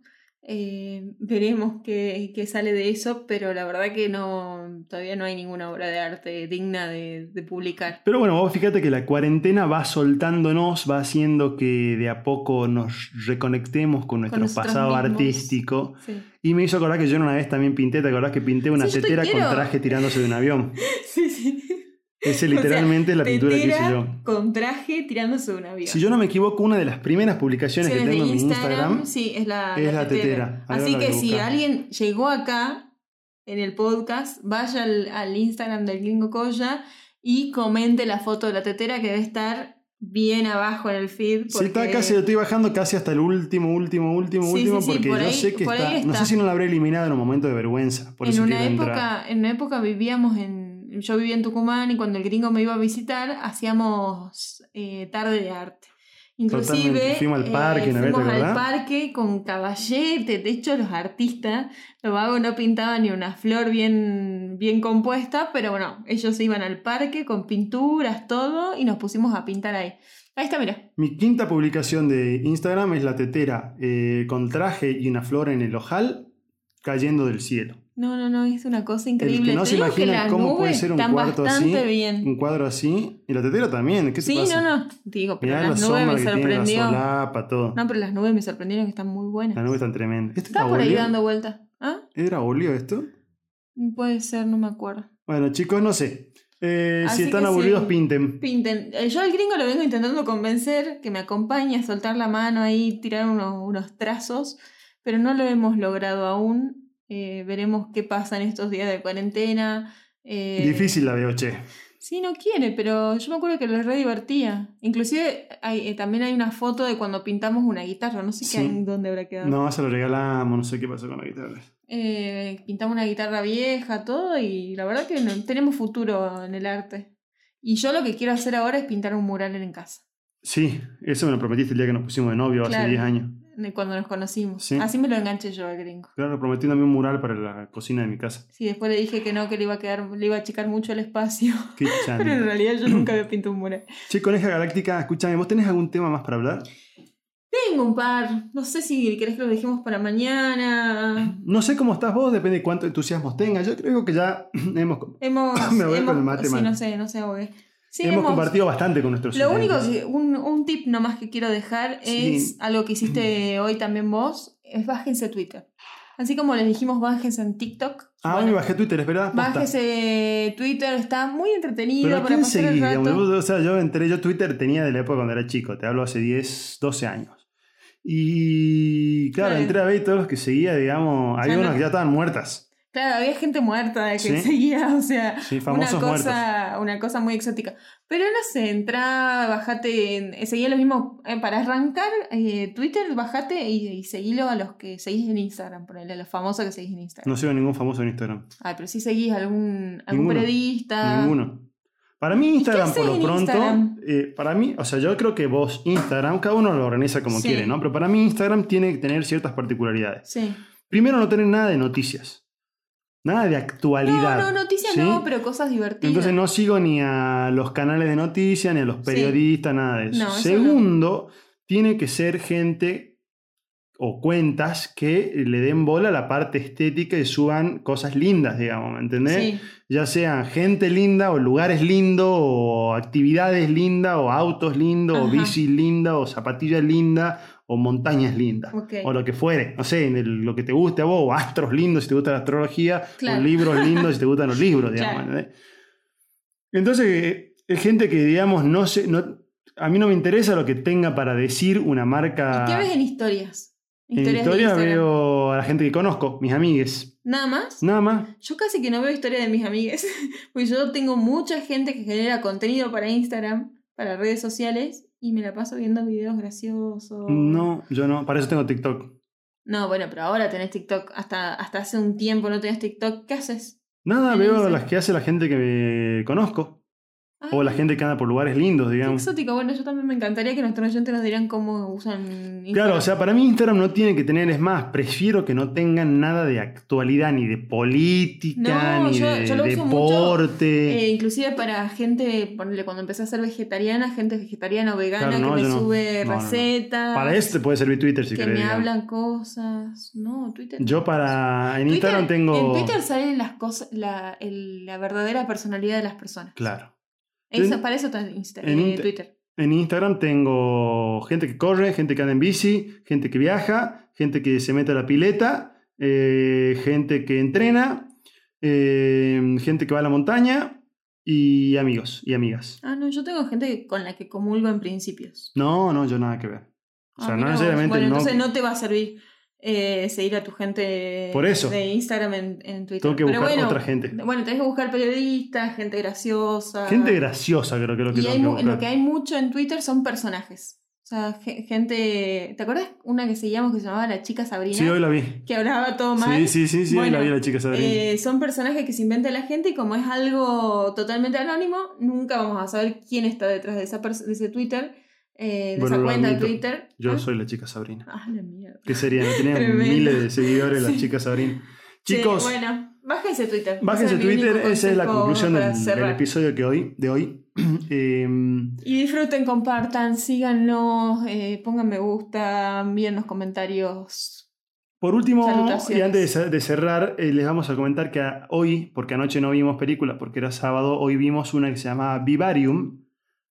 Speaker 2: eh, veremos qué, qué sale de eso, pero la verdad que no todavía no hay ninguna obra de arte digna de, de publicar.
Speaker 3: Pero bueno, vos fíjate que la cuarentena va soltándonos, va haciendo que de a poco nos reconectemos con nuestro pasado
Speaker 2: mismos.
Speaker 3: artístico.
Speaker 2: Sí,
Speaker 3: Y me hizo acordar que yo una vez también pinté, ¿te acordás que pinté una
Speaker 2: Sí,
Speaker 3: tetera con traje tirándose de un avión?
Speaker 2: sí. sí.
Speaker 3: Ese
Speaker 2: O sea,
Speaker 3: literalmente es la pintura que hice yo.
Speaker 2: Con traje tirándose de un avión.
Speaker 3: Si yo no me equivoco, una de las primeras publicaciones que tengo en mi Instagram,
Speaker 2: sí, es la,
Speaker 3: es la tetera.
Speaker 2: Así
Speaker 3: la
Speaker 2: que si alguien llegó acá en el podcast, vaya al, al Instagram del Gringo Colla y comente la foto de la tetera que debe estar bien abajo en el feed.
Speaker 3: Sí, está
Speaker 2: porque-
Speaker 3: casi, lo estoy bajando casi hasta el último, último, último,
Speaker 2: Sí,
Speaker 3: último,
Speaker 2: sí, sí,
Speaker 3: porque
Speaker 2: por
Speaker 3: yo
Speaker 2: ahí-
Speaker 3: sé que está, No sé si no lo habré eliminado en un momento de vergüenza. Por
Speaker 2: en
Speaker 3: eso
Speaker 2: una época,
Speaker 3: entrar.
Speaker 2: en una época vivíamos en. Yo vivía en Tucumán y cuando el gringo me iba a visitar, hacíamos eh, tarde de arte. Inclusive
Speaker 3: Totalmente. Fuimos al parque,
Speaker 2: eh,
Speaker 3: ¿no ves? ¿Te
Speaker 2: fuimos al
Speaker 3: acordás?
Speaker 2: parque con caballete. De hecho, los artistas, los vagos no pintaban ni una flor bien, bien compuesta, pero bueno, ellos iban al parque con pinturas, todo, y nos pusimos a pintar ahí. Ahí está, mira.
Speaker 3: Mi quinta publicación de Instagram es la tetera eh, con traje y una flor en el ojal. cayendo del cielo.
Speaker 2: No, no, no, es una cosa increíble.
Speaker 3: El que no
Speaker 2: Te
Speaker 3: se
Speaker 2: digo
Speaker 3: imagina
Speaker 2: las
Speaker 3: cómo puede
Speaker 2: nubes
Speaker 3: ser un
Speaker 2: están
Speaker 3: cuarto así,
Speaker 2: bien.
Speaker 3: un cuadro así, y la tetera también, ¿qué
Speaker 2: Sí,
Speaker 3: pasa?
Speaker 2: no, no. Digo, pero
Speaker 3: Mirá
Speaker 2: las nubes me
Speaker 3: que tiene, la
Speaker 2: sorprendió.
Speaker 3: solapa, todo.
Speaker 2: No, pero las nubes me sorprendieron que están muy buenas.
Speaker 3: La nube está tremenda. ¿Esto
Speaker 2: Estaba
Speaker 3: era
Speaker 2: por ahí dando vueltas. ¿Ah?
Speaker 3: ¿Era óleo esto?
Speaker 2: Puede ser, no me acuerdo.
Speaker 3: Bueno, chicos, no sé. Eh, si están aburridos,
Speaker 2: sí.
Speaker 3: pinten.
Speaker 2: Pinten. Eh, Yo al gringo lo vengo intentando convencer que me acompañe a soltar la mano ahí, tirar unos, unos trazos, pero no lo hemos logrado aún. Eh, veremos qué pasa en estos días de cuarentena. Eh,
Speaker 3: Difícil la veo, che.
Speaker 2: Sí, no quiere, pero yo me acuerdo que lo re divertía. Inclusive hay, eh, también hay una foto de cuando pintamos una guitarra, no sé
Speaker 3: Sí.
Speaker 2: qué, en dónde habrá quedado.
Speaker 3: No, se lo regalamos, no sé qué pasó con la guitarra.
Speaker 2: Pintamos una guitarra vieja, todo, y la verdad que no- tenemos futuro en el arte. Y yo lo que quiero hacer ahora es pintar un mural en casa,
Speaker 3: Sí, eso me lo prometiste el día que nos pusimos de novio hace
Speaker 2: Claro.
Speaker 3: 10 años.
Speaker 2: De cuando nos conocimos.
Speaker 3: Sí.
Speaker 2: Así me lo enganché yo al gringo.
Speaker 3: Claro, prometiéndome un mural para la cocina de mi casa.
Speaker 2: Sí, después le dije que no, que le iba a quedar, le iba a achicar mucho el espacio.
Speaker 3: Qué
Speaker 2: Pero en realidad yo nunca había pintado un mural.
Speaker 3: Che, Coneja Galáctica, escúchame, ¿vos tenés algún tema más para hablar?
Speaker 2: Tengo un par. No sé si querés que lo dejemos para mañana.
Speaker 3: No sé cómo estás vos, depende de cuánto entusiasmo tengas. Yo creo que ya hemos,
Speaker 2: Hemos.
Speaker 3: Me voy
Speaker 2: hemos-
Speaker 3: con el mate
Speaker 2: sí, no sé, no sé, ahogué. Sí,
Speaker 3: hemos
Speaker 2: hemos-
Speaker 3: compartido bastante con nuestros
Speaker 2: Lo único que, un, un tip nomás que quiero dejar
Speaker 3: Sí.
Speaker 2: es algo que hiciste hoy también vos, es bájense Twitter. Así como les dijimos, bájense en TikTok.
Speaker 3: Ah,
Speaker 2: bueno,
Speaker 3: me bajé Twitter, espera.
Speaker 2: bájese Twitter, está muy entretenido
Speaker 3: Pero ¿a
Speaker 2: para
Speaker 3: quién
Speaker 2: pasar el
Speaker 3: seguís?
Speaker 2: rato.
Speaker 3: digamos? O sea, yo entré, yo Twitter tenía de la época cuando era chico, te hablo hace 10, 12 años. Y claro,
Speaker 2: Claro.
Speaker 3: entré a ver todos los que seguía, digamos, había
Speaker 2: Ya
Speaker 3: unas
Speaker 2: no-
Speaker 3: que ya estaban muertas.
Speaker 2: Claro, había gente muerta que
Speaker 3: Sí.
Speaker 2: seguía, o sea,
Speaker 3: Sí,
Speaker 2: una cosa, una cosa muy exótica. Pero no sé, entrá, bajate, en- seguí lo mismo. eh, para arrancar eh, Twitter, bajate y, y seguilo a los que seguís en Instagram, ponele a los famosos que seguís en Instagram.
Speaker 3: No sigo ningún famoso en Instagram.
Speaker 2: Ay, pero si seguís algún, algún
Speaker 3: Ninguno.
Speaker 2: periodista.
Speaker 3: Ninguno. Para mí Instagram, por lo pronto, eh, para mí, o sea, yo creo que vos, Instagram, cada uno lo organiza como
Speaker 2: Sí.
Speaker 3: quiere, ¿no? Pero para mí Instagram tiene que tener ciertas particularidades.
Speaker 2: Sí.
Speaker 3: Primero, no tener nada de noticias. Nada de
Speaker 2: No,
Speaker 3: actualidad.
Speaker 2: no, noticias
Speaker 3: ¿sí?
Speaker 2: no, pero cosas divertidas.
Speaker 3: Entonces no sigo ni a los canales de noticias, ni a los
Speaker 2: Sí.
Speaker 3: periodistas, nada de eso.
Speaker 2: No, eso
Speaker 3: Segundo, tiene que ser gente o cuentas que le den bola a la parte estética y suban cosas lindas, digamos, ¿me entendés?
Speaker 2: Sí,
Speaker 3: Ya sean gente linda, o lugares lindos, o actividades lindas, o autos lindos, o
Speaker 2: Ajá.
Speaker 3: bicis lindas, o zapatillas lindas, o montañas lindas. O lo que fuere, no sé, en el- lo que te guste a vos, o astros lindos si te gusta la astrología,
Speaker 2: Claro.
Speaker 3: o libros lindos si te gustan los libros, digamos. Entonces, eh, es gente que, digamos, no sé, no, a mí no me interesa lo que tenga para decir una marca.
Speaker 2: ¿Y qué ves en historias?
Speaker 3: En
Speaker 2: Historias de
Speaker 3: historia
Speaker 2: Instagram.
Speaker 3: veo a la gente que conozco, mis amigues.
Speaker 2: ¿Nada más?
Speaker 3: Nada más.
Speaker 2: Yo casi que no veo historia de mis amigas, porque yo tengo mucha gente que genera contenido para Instagram, para redes sociales, y me la paso viendo videos graciosos.
Speaker 3: No, yo no. Para eso tengo TikTok.
Speaker 2: No, bueno, pero ahora tenés TikTok. Hasta, hasta hace un tiempo no tenías TikTok. ¿Qué haces?
Speaker 3: Nada, veo las que hace la gente que me conozco. O la
Speaker 2: Ah,
Speaker 3: gente que anda por lugares lindos,
Speaker 2: qué
Speaker 3: digamos.
Speaker 2: exótico. Bueno, yo también me encantaría que nuestros oyentes nos dieran cómo usan Instagram.
Speaker 3: Claro, o sea, para mí Instagram no tiene que tener, es más, prefiero que no tengan nada de actualidad, ni de política,
Speaker 2: No,
Speaker 3: ni
Speaker 2: yo-
Speaker 3: de
Speaker 2: yo lo uso mucho. Eh, inclusive para gente, ponele, cuando empecé a ser vegetariana, gente vegetariana o vegana
Speaker 3: Claro, no,
Speaker 2: que me sube
Speaker 3: No,
Speaker 2: recetas.
Speaker 3: para eso te puede servir Twitter si
Speaker 2: que
Speaker 3: querés.
Speaker 2: me
Speaker 3: digamos.
Speaker 2: hablan cosas. No, Twitter.
Speaker 3: Yo para. En
Speaker 2: Twitter-
Speaker 3: Instagram tengo.
Speaker 2: En Twitter salen las cosas, la, el- la verdadera personalidad de las personas.
Speaker 3: Claro.
Speaker 2: Eso,
Speaker 3: En-
Speaker 2: para eso está Insta-
Speaker 3: en
Speaker 2: eh, Twitter.
Speaker 3: En Instagram tengo gente que corre, gente que anda en bici, gente que viaja, gente que se mete a la pileta, eh, gente que entrena, eh, gente que va a la montaña y amigos y amigas.
Speaker 2: Ah, no, yo tengo gente con la que comulgo en principios.
Speaker 3: No, no, yo nada que ver. O sea,
Speaker 2: Ah,
Speaker 3: no
Speaker 2: mirá vos.
Speaker 3: necesariamente
Speaker 2: Bueno,
Speaker 3: no-
Speaker 2: entonces no te va a servir eh, seguir a tu gente
Speaker 3: Por eso.
Speaker 2: de Instagram en, en Twitter.
Speaker 3: Tengo que
Speaker 2: Pero
Speaker 3: buscar
Speaker 2: bueno,
Speaker 3: otra gente.
Speaker 2: Bueno, tenés que buscar periodistas, gente graciosa.
Speaker 3: Gente graciosa creo que lo que
Speaker 2: Y hay
Speaker 3: que
Speaker 2: mu-
Speaker 3: buscar.
Speaker 2: lo que hay mucho en Twitter son personajes. O sea, ge- gente. ¿Te acuerdas una que seguíamos que se llamaba La Chica Sabrina?
Speaker 3: Sí, hoy la vi.
Speaker 2: Que hablaba todo mal.
Speaker 3: Sí, sí, sí, sí, hoy la vi la chica Sabrina.
Speaker 2: Eh, son personajes que se inventa la gente y como es algo totalmente anónimo, nunca vamos a saber quién está detrás de, esa de ese Twitter, eh, de
Speaker 3: Bueno,
Speaker 2: esa
Speaker 3: lo
Speaker 2: cuenta de
Speaker 3: admito.
Speaker 2: Twitter.
Speaker 3: Yo
Speaker 2: Ah,
Speaker 3: soy la chica Sabrina.
Speaker 2: Ah, la mierda.
Speaker 3: ¿Qué sería?
Speaker 2: Tremendo.
Speaker 3: miles de seguidores la
Speaker 2: Sí.
Speaker 3: chica Sabrina.
Speaker 2: Sí,
Speaker 3: Chicos,
Speaker 2: bueno, bájense Twitter.
Speaker 3: bájense
Speaker 2: es
Speaker 3: Twitter, esa es la conclusión del, episodio que hoy, de hoy. Em,
Speaker 2: Y disfruten, compartan, síganos, eh, pongan me gusta, envíennos comentarios.
Speaker 3: Por último, y antes de ce- de cerrar, eh, les vamos a comentar que hoy, porque anoche no vimos película, porque era sábado, hoy vimos una que se llama Vivarium,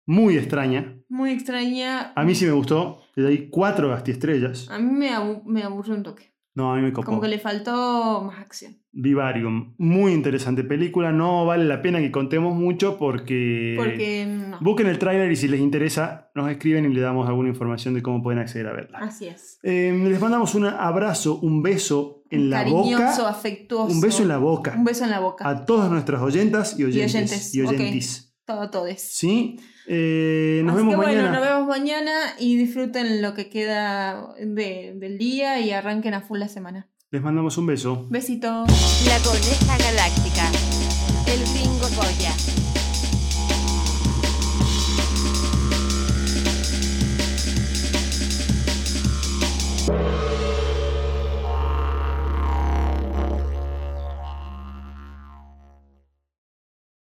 Speaker 3: muy extraña.
Speaker 2: Muy extraña.
Speaker 3: A mí sí me gustó, le doy cuatro gastiestrellas.
Speaker 2: A mí me, abu- me aburrió un toque.
Speaker 3: No, a mí me copó.
Speaker 2: Como que le faltó más acción.
Speaker 3: Vivarium, muy interesante película, no vale la pena que contemos mucho porque...
Speaker 2: Porque no.
Speaker 3: Busquen el tráiler y si les interesa, nos escriben y le damos alguna información de cómo pueden acceder a verla.
Speaker 2: Así es.
Speaker 3: Eh, les mandamos un abrazo, un beso en la
Speaker 2: Cariñoso,
Speaker 3: boca.
Speaker 2: afectuoso.
Speaker 3: Un beso en la boca.
Speaker 2: Un beso en la boca.
Speaker 3: A todas nuestras oyentas y oyentes.
Speaker 2: oyentes,
Speaker 3: y
Speaker 2: ok.
Speaker 3: oyentis.
Speaker 2: Todo, todes.
Speaker 3: ¿Sí? Eh, nos
Speaker 2: Así
Speaker 3: vemos
Speaker 2: que bueno,
Speaker 3: mañana.
Speaker 2: nos vemos mañana y disfruten lo que queda de- del día y arranquen a full la semana.
Speaker 3: Les mandamos un beso.
Speaker 2: Besito.
Speaker 1: La Coneja Galáctica. El Bingo Goya.